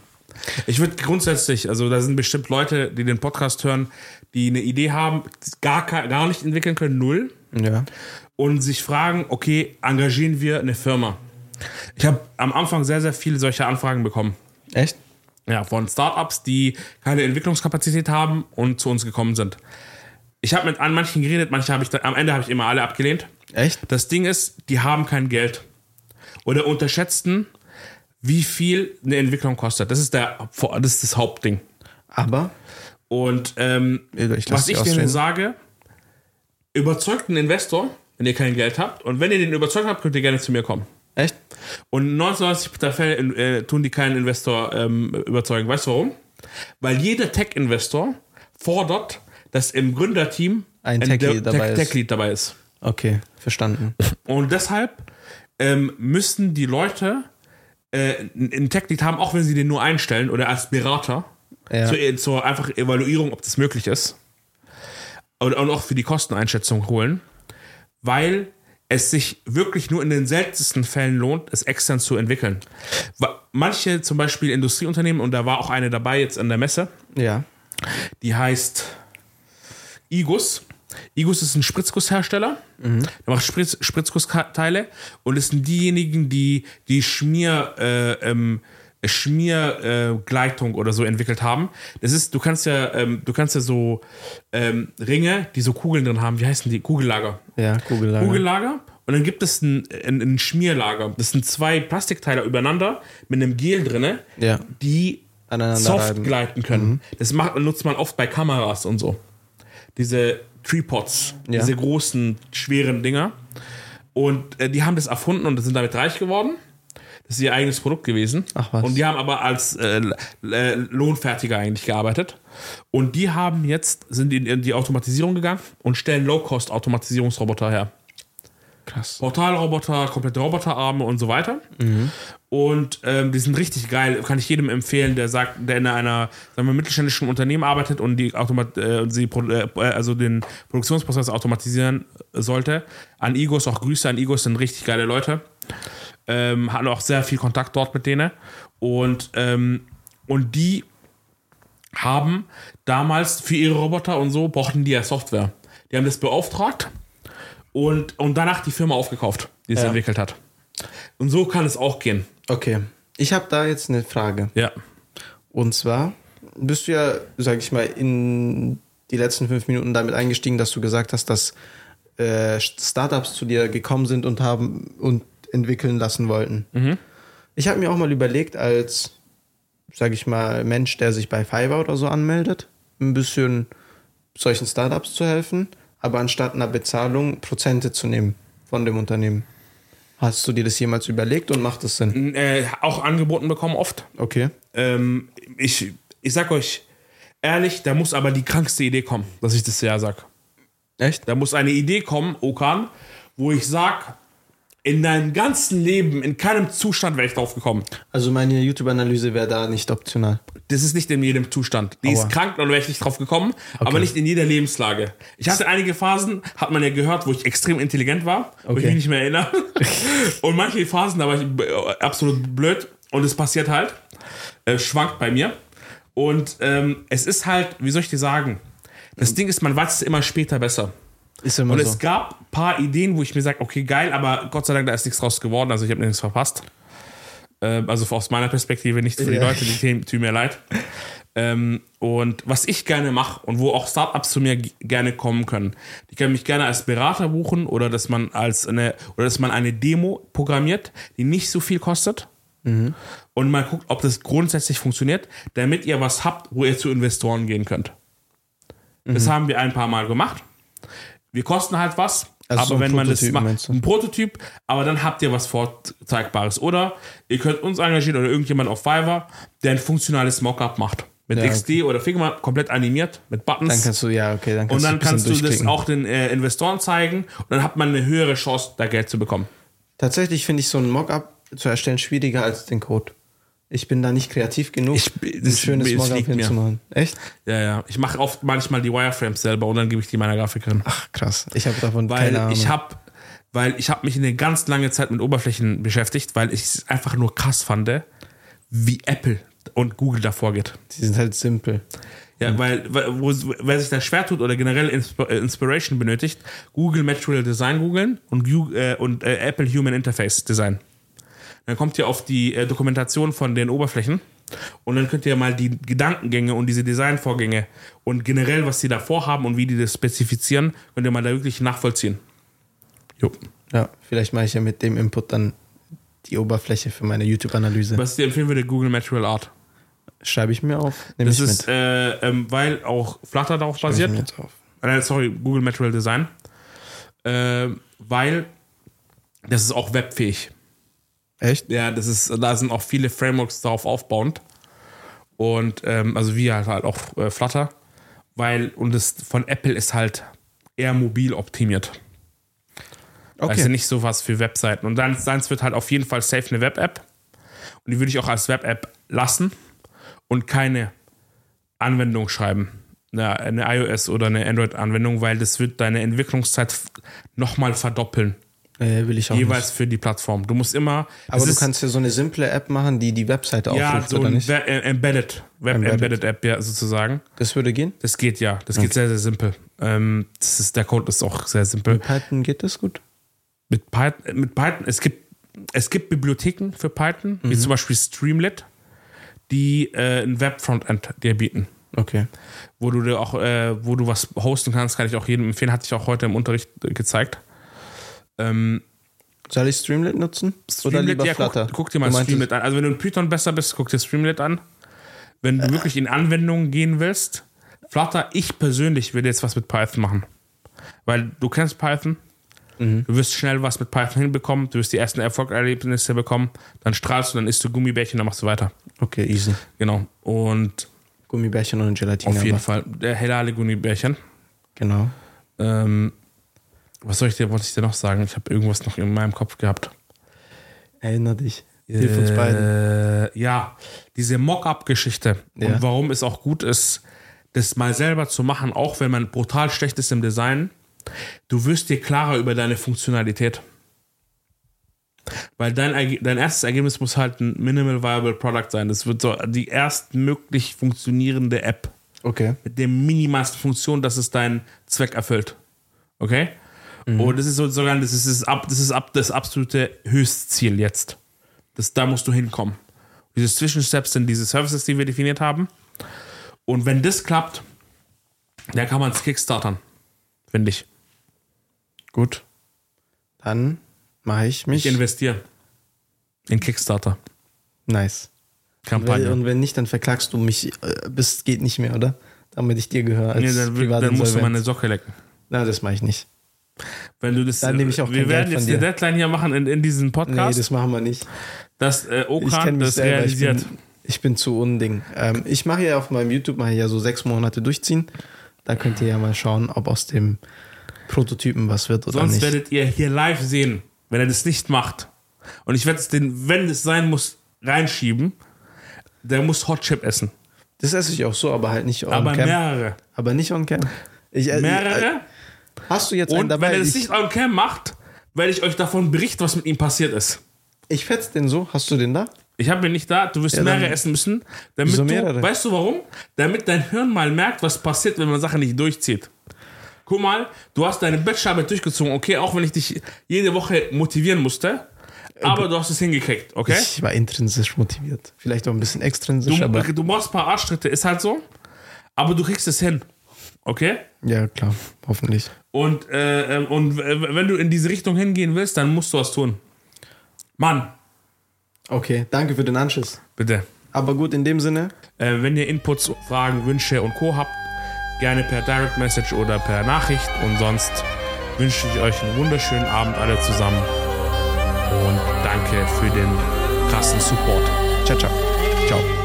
Ich würde grundsätzlich, also da sind bestimmt Leute, die den Podcast hören, die eine Idee haben, gar, gar nicht entwickeln können, null. Ja. Und sich fragen, okay, engagieren wir eine Firma? Ich habe am Anfang sehr, sehr viele solche Anfragen bekommen. Echt? Ja, von Startups, die keine Entwicklungskapazität haben und zu uns gekommen sind. Ich habe mit an manchen geredet, manche habe ich am Ende habe ich immer alle abgelehnt. Echt? Das Ding ist, die haben kein Geld oder unterschätzten, wie viel eine Entwicklung kostet. Das ist der, das ist das Hauptding. Aber und ähm, ich was ich denen sage, überzeugt einen Investor, wenn ihr kein Geld habt, und wenn ihr den überzeugt habt, könnt ihr gerne zu mir kommen. Und 99 der Fälle äh, tun die keinen Investor ähm, überzeugen. Weißt du warum? Weil jeder Tech-Investor fordert, dass im Gründerteam ein Tech-Lead dabei, Tech dabei, ist. Okay, verstanden. Und deshalb ähm, müssen die Leute äh, einen Tech-Lead haben, auch wenn sie den nur einstellen oder als Berater, ja. zur, äh, zur einfach Evaluierung, ob das möglich ist. Und, und auch für die Kosteneinschätzung holen. Weil es sich wirklich nur in den seltensten Fällen lohnt, es extern zu entwickeln. Manche, zum Beispiel Industrieunternehmen, und da war auch eine dabei jetzt an der Messe, ja. die heißt Igus. Igus ist ein Spritzgusshersteller. Mhm. Der macht Spritz, Spritzgussteile und es sind diejenigen, die die Schmier, äh, ähm, Schmiergleitung äh, oder so entwickelt haben. Das ist, du kannst ja, ähm, du kannst ja so ähm, Ringe, die so Kugeln drin haben. Wie heißen die? Kugellager. Ja, Kugellager. Kugellager. Und dann gibt es ein, ein, ein Schmierlager. Das sind zwei Plastikteile übereinander mit einem Gel drin, ja. die soft reiben. gleiten können. Mhm. Das macht, nutzt man oft bei Kameras und so. Diese Tripods, ja. diese großen, schweren Dinger. Und äh, die haben das erfunden und sind damit reich geworden. Das ist ihr eigenes Produkt gewesen. Ach was. Und die haben aber als äh, äh, Lohnfertiger eigentlich gearbeitet. Und die haben jetzt, sind in die Automatisierung gegangen und stellen Low-Cost-Automatisierungsroboter her. Krass. Portalroboter, komplette Roboterarme und so weiter. Mhm. Und ähm, die sind richtig geil. Kann ich jedem empfehlen, der sagt, der in einer sagen wir, mittelständischen Unternehmen arbeitet und die Automat äh, sie, äh, also den Produktionsprozess automatisieren sollte. An Igos auch Grüße an Igos sind richtig geile Leute ähm, hatten auch sehr viel Kontakt dort mit denen. Und, ähm, und die haben damals für ihre Roboter und so brauchten die ja Software. Die haben das beauftragt und, und danach die Firma aufgekauft, die es ja. entwickelt hat. Und so kann es auch gehen. Okay. Ich habe da jetzt eine Frage. Ja. Und zwar bist du ja, sag ich mal, in die letzten fünf Minuten damit eingestiegen, dass du gesagt hast, dass äh, Startups zu dir gekommen sind und haben und entwickeln lassen wollten. Mhm. Ich habe mir auch mal überlegt, als, sage ich mal, Mensch, der sich bei Fiverr oder so anmeldet, ein bisschen solchen Startups zu helfen, aber anstatt einer Bezahlung Prozente zu nehmen von dem Unternehmen. Hast du dir das jemals überlegt und macht das Sinn? Äh, auch angeboten bekommen oft. Okay. Ähm, ich, ich sag euch ehrlich, da muss aber die krankste Idee kommen, dass ich das ja sag. Echt? Da muss eine Idee kommen, Okan, wo ich sag, in deinem ganzen Leben, in keinem Zustand wäre ich drauf gekommen. Also meine YouTube-Analyse wäre da nicht optional. Das ist nicht in jedem Zustand. Die Aua. ist krank, dann wäre ich nicht drauf gekommen, okay. aber nicht in jeder Lebenslage. Ich hatte einige Phasen, hat man ja gehört, wo ich extrem intelligent war, okay. wo ich mich nicht mehr erinnere. Und manche Phasen, da war ich absolut blöd. und es passiert halt, äh, schwankt bei mir. Und ähm, es ist halt, wie soll ich dir sagen, das Ding ist, man weiß es immer später besser. Ist immer Und so. es gab ein paar Ideen, wo ich mir sage, okay, geil, aber Gott sei Dank, da ist nichts draus geworden, also ich habe nichts verpasst. Ähm, also aus meiner Perspektive nicht für die Ja. Leute, die tun- mir leid. Ähm, und was ich gerne mache und wo auch Startups zu mir gerne kommen können, die können mich gerne als Berater buchen oder dass man als eine oder dass man eine Demo programmiert, die nicht so viel kostet. Und mal guckt, ob das grundsätzlich funktioniert, damit ihr was habt, wo ihr zu Investoren gehen könnt. Das haben wir ein paar Mal gemacht. Wir kosten halt was, Also aber so wenn man das macht, ein Prototyp, aber dann habt ihr was Vorzeigbares. Oder ihr könnt uns engagieren oder irgendjemand auf Fiverr, der ein funktionales Mockup macht. Mit Ja, XD oder Figma, komplett animiert, mit Buttons. Dann kannst du, ja, okay, dann und kannst dann du kannst du das auch den äh, Investoren zeigen und dann hat man eine höhere Chance, da Geld zu bekommen. Tatsächlich finde ich so ein Mockup zu erstellen schwieriger als den Code. Ich bin da nicht kreativ genug, Ich- ein schönes es Mockup hinzumachen. Echt? Ja, ja. Ich mache oft manchmal die Wireframes selber und dann gebe ich die meiner Grafikerin. Ach, krass. Ich habe davon weil keine Ahnung. ich habe weil ich habe mich eine ganz lange Zeit mit Oberflächen beschäftigt, weil ich es einfach nur krass fand, wie Apple und Google davor geht. Die sind halt simpel. Ja, weil, weil wo, wer sich da schwer tut oder generell äh, Inspiration benötigt, Google Material Design googeln und, äh, und äh, Apple Human Interface Design. Dann kommt ihr auf die äh, Dokumentation von den Oberflächen und dann könnt ihr mal die Gedankengänge und diese Designvorgänge und generell, was sie da vorhaben und wie die das spezifizieren, könnt ihr mal da wirklich nachvollziehen. Jo. Ja, vielleicht mache ich ja mit dem Input dann die Oberfläche für meine YouTube-Analyse. Was ich dir empfehlen würde, Google Material Art. Schreibe ich mir auf. Nehme Das ich ist, äh, ähm, weil auch Flutter darauf Schreibe ich basiert. mir jetzt auf. äh, sorry, Google Material Design, äh, weil das ist auch webfähig. Echt? Ja, das ist, da sind auch viele Frameworks darauf aufbauend. Und ähm, also wie halt, halt auch äh, Flutter, weil und das von Apple ist halt eher mobil optimiert. Okay. Also nicht sowas für Webseiten. Und dann seins wird halt auf jeden Fall safe eine Web-App. Und die würde ich auch als Web-App lassen und keine Anwendung schreiben. Eine, eine iOS oder eine Android-Anwendung, weil das wird deine Entwicklungszeit nochmal verdoppeln. Äh, will ich auch jeweils nicht. für die Plattform. Du musst immer. Aber du ist- kannst ja so eine simple App machen, die die Webseite ja, aufruft, so oder nicht? Äh, Embedded, Web Embedded. Embedded App, ja, sozusagen. Das würde gehen? Das geht ja. Das geht sehr, sehr simpel. Ähm, das ist, der Code ist auch sehr simpel. Mit Python geht das gut? Mit Python, mit Python, es gibt, es gibt Bibliotheken für Python, wie zum Beispiel Streamlit, die äh, ein Web-Frontend dir bieten. Okay. Wo du dir auch, äh, wo du was hosten kannst, kann ich auch jedem empfehlen, hatte ich auch heute im Unterricht äh, gezeigt. Ähm, Soll ich Streamlit nutzen? oder Streamlit, lieber ja, Flutter? Guck, guck dir mal Streamlit an. Also wenn du in Python besser bist, guck dir Streamlit an. Wenn du wirklich in Anwendungen gehen willst, Flutter, ich persönlich würde jetzt was mit Python machen. Weil du kennst Python, Mhm. du wirst schnell was mit Python hinbekommen, du wirst die ersten Erfolgserlebnisse bekommen, dann strahlst du, dann isst du Gummibärchen, dann machst du weiter. Okay, easy. Genau. Und Gummibärchen und Gelatine. auf jeden Fall, der hellale Gummibärchen. Genau. Ähm, was soll ich dir, wollte ich dir noch sagen? Ich habe irgendwas noch in meinem Kopf gehabt. Erinner dich. Hilf uns beiden. Äh, ja, diese Mock-up-Geschichte Ja. und warum es auch gut ist, das mal selber zu machen, auch wenn man brutal schlecht ist im Design. Du wirst dir klarer über deine Funktionalität. Weil dein, dein erstes Ergebnis muss halt ein Minimal Viable Product sein. Das wird so die erstmöglich funktionierende App Okay. mit der minimalsten Funktion, dass es deinen Zweck erfüllt. Okay? Und das ist sozusagen, das ist, das, ist ab, das ist ab das absolute Höchstziel jetzt. Das, da musst du hinkommen. Diese Zwischensteps sind diese Services, die wir definiert haben. Und wenn das klappt, dann kann man es kickstartern. Finde ich. Gut. Dann mache ich mich. Ich investiere in Kickstarter. nice. Kampagne. und wenn nicht, dann verklagst du mich äh, bis geht nicht mehr, oder? Damit ich dir gehöre als Nee, dann, dann musst du meine Socke lecken. Na, das mache ich nicht. Wenn du das, Dann nehme ich auch wir kein werden Geld jetzt eine dir. Deadline hier machen in, in diesem Nee, Podcast, das machen wir nicht. dass äh, Ich Okan das selber. Ich realisiert. bin, ich bin zu unding. Ähm, ich mache ja auf meinem YouTube mache ich ja so sechs Monate durchziehen. Da könnt ihr ja mal schauen, ob aus dem Prototypen was wird oder Sonst nicht. werdet ihr hier live sehen, wenn er das nicht macht. Und ich werde es den, wenn es sein muss, reinschieben. Der muss Hot Chip essen. Das esse ich auch so, aber halt nicht on Aber cam. mehrere. Aber nicht on cam. Ich, äh, Mehrere. Äh, hast du jetzt einen Und dabei? wenn er das ich, nicht on cam macht, werde ich euch davon berichten, was mit ihm passiert ist. ich fetz den so. Hast du den da? Ich habe mir nicht da, du wirst ja, mehrere essen müssen. Damit du, weißt du warum? Damit dein Hirn mal merkt, was passiert, wenn man Sachen nicht durchzieht. Guck mal, du hast deine Bachelorarbeit durchgezogen, okay, auch wenn ich dich jede Woche motivieren musste. Aber du hast es hingekriegt, okay? Ich war intrinsisch motiviert. Vielleicht auch ein bisschen extrinsisch, du, aber. Du machst ein paar Arschtritte, ist halt so. Aber du kriegst es hin. Okay? Ja, klar. Hoffentlich. Und, äh, ähm, und wenn du in diese Richtung hingehen willst, dann musst du was tun. Mann, Okay, danke für den Anschluss. Bitte. Aber gut, in dem Sinne. Äh, wenn ihr Inputs, Fragen, Wünsche und Co. habt, gerne per Direct Message oder per Nachricht. Und sonst wünsche ich euch einen wunderschönen Abend alle zusammen. Und danke für den krassen Support. Ciao, ciao. Ciao.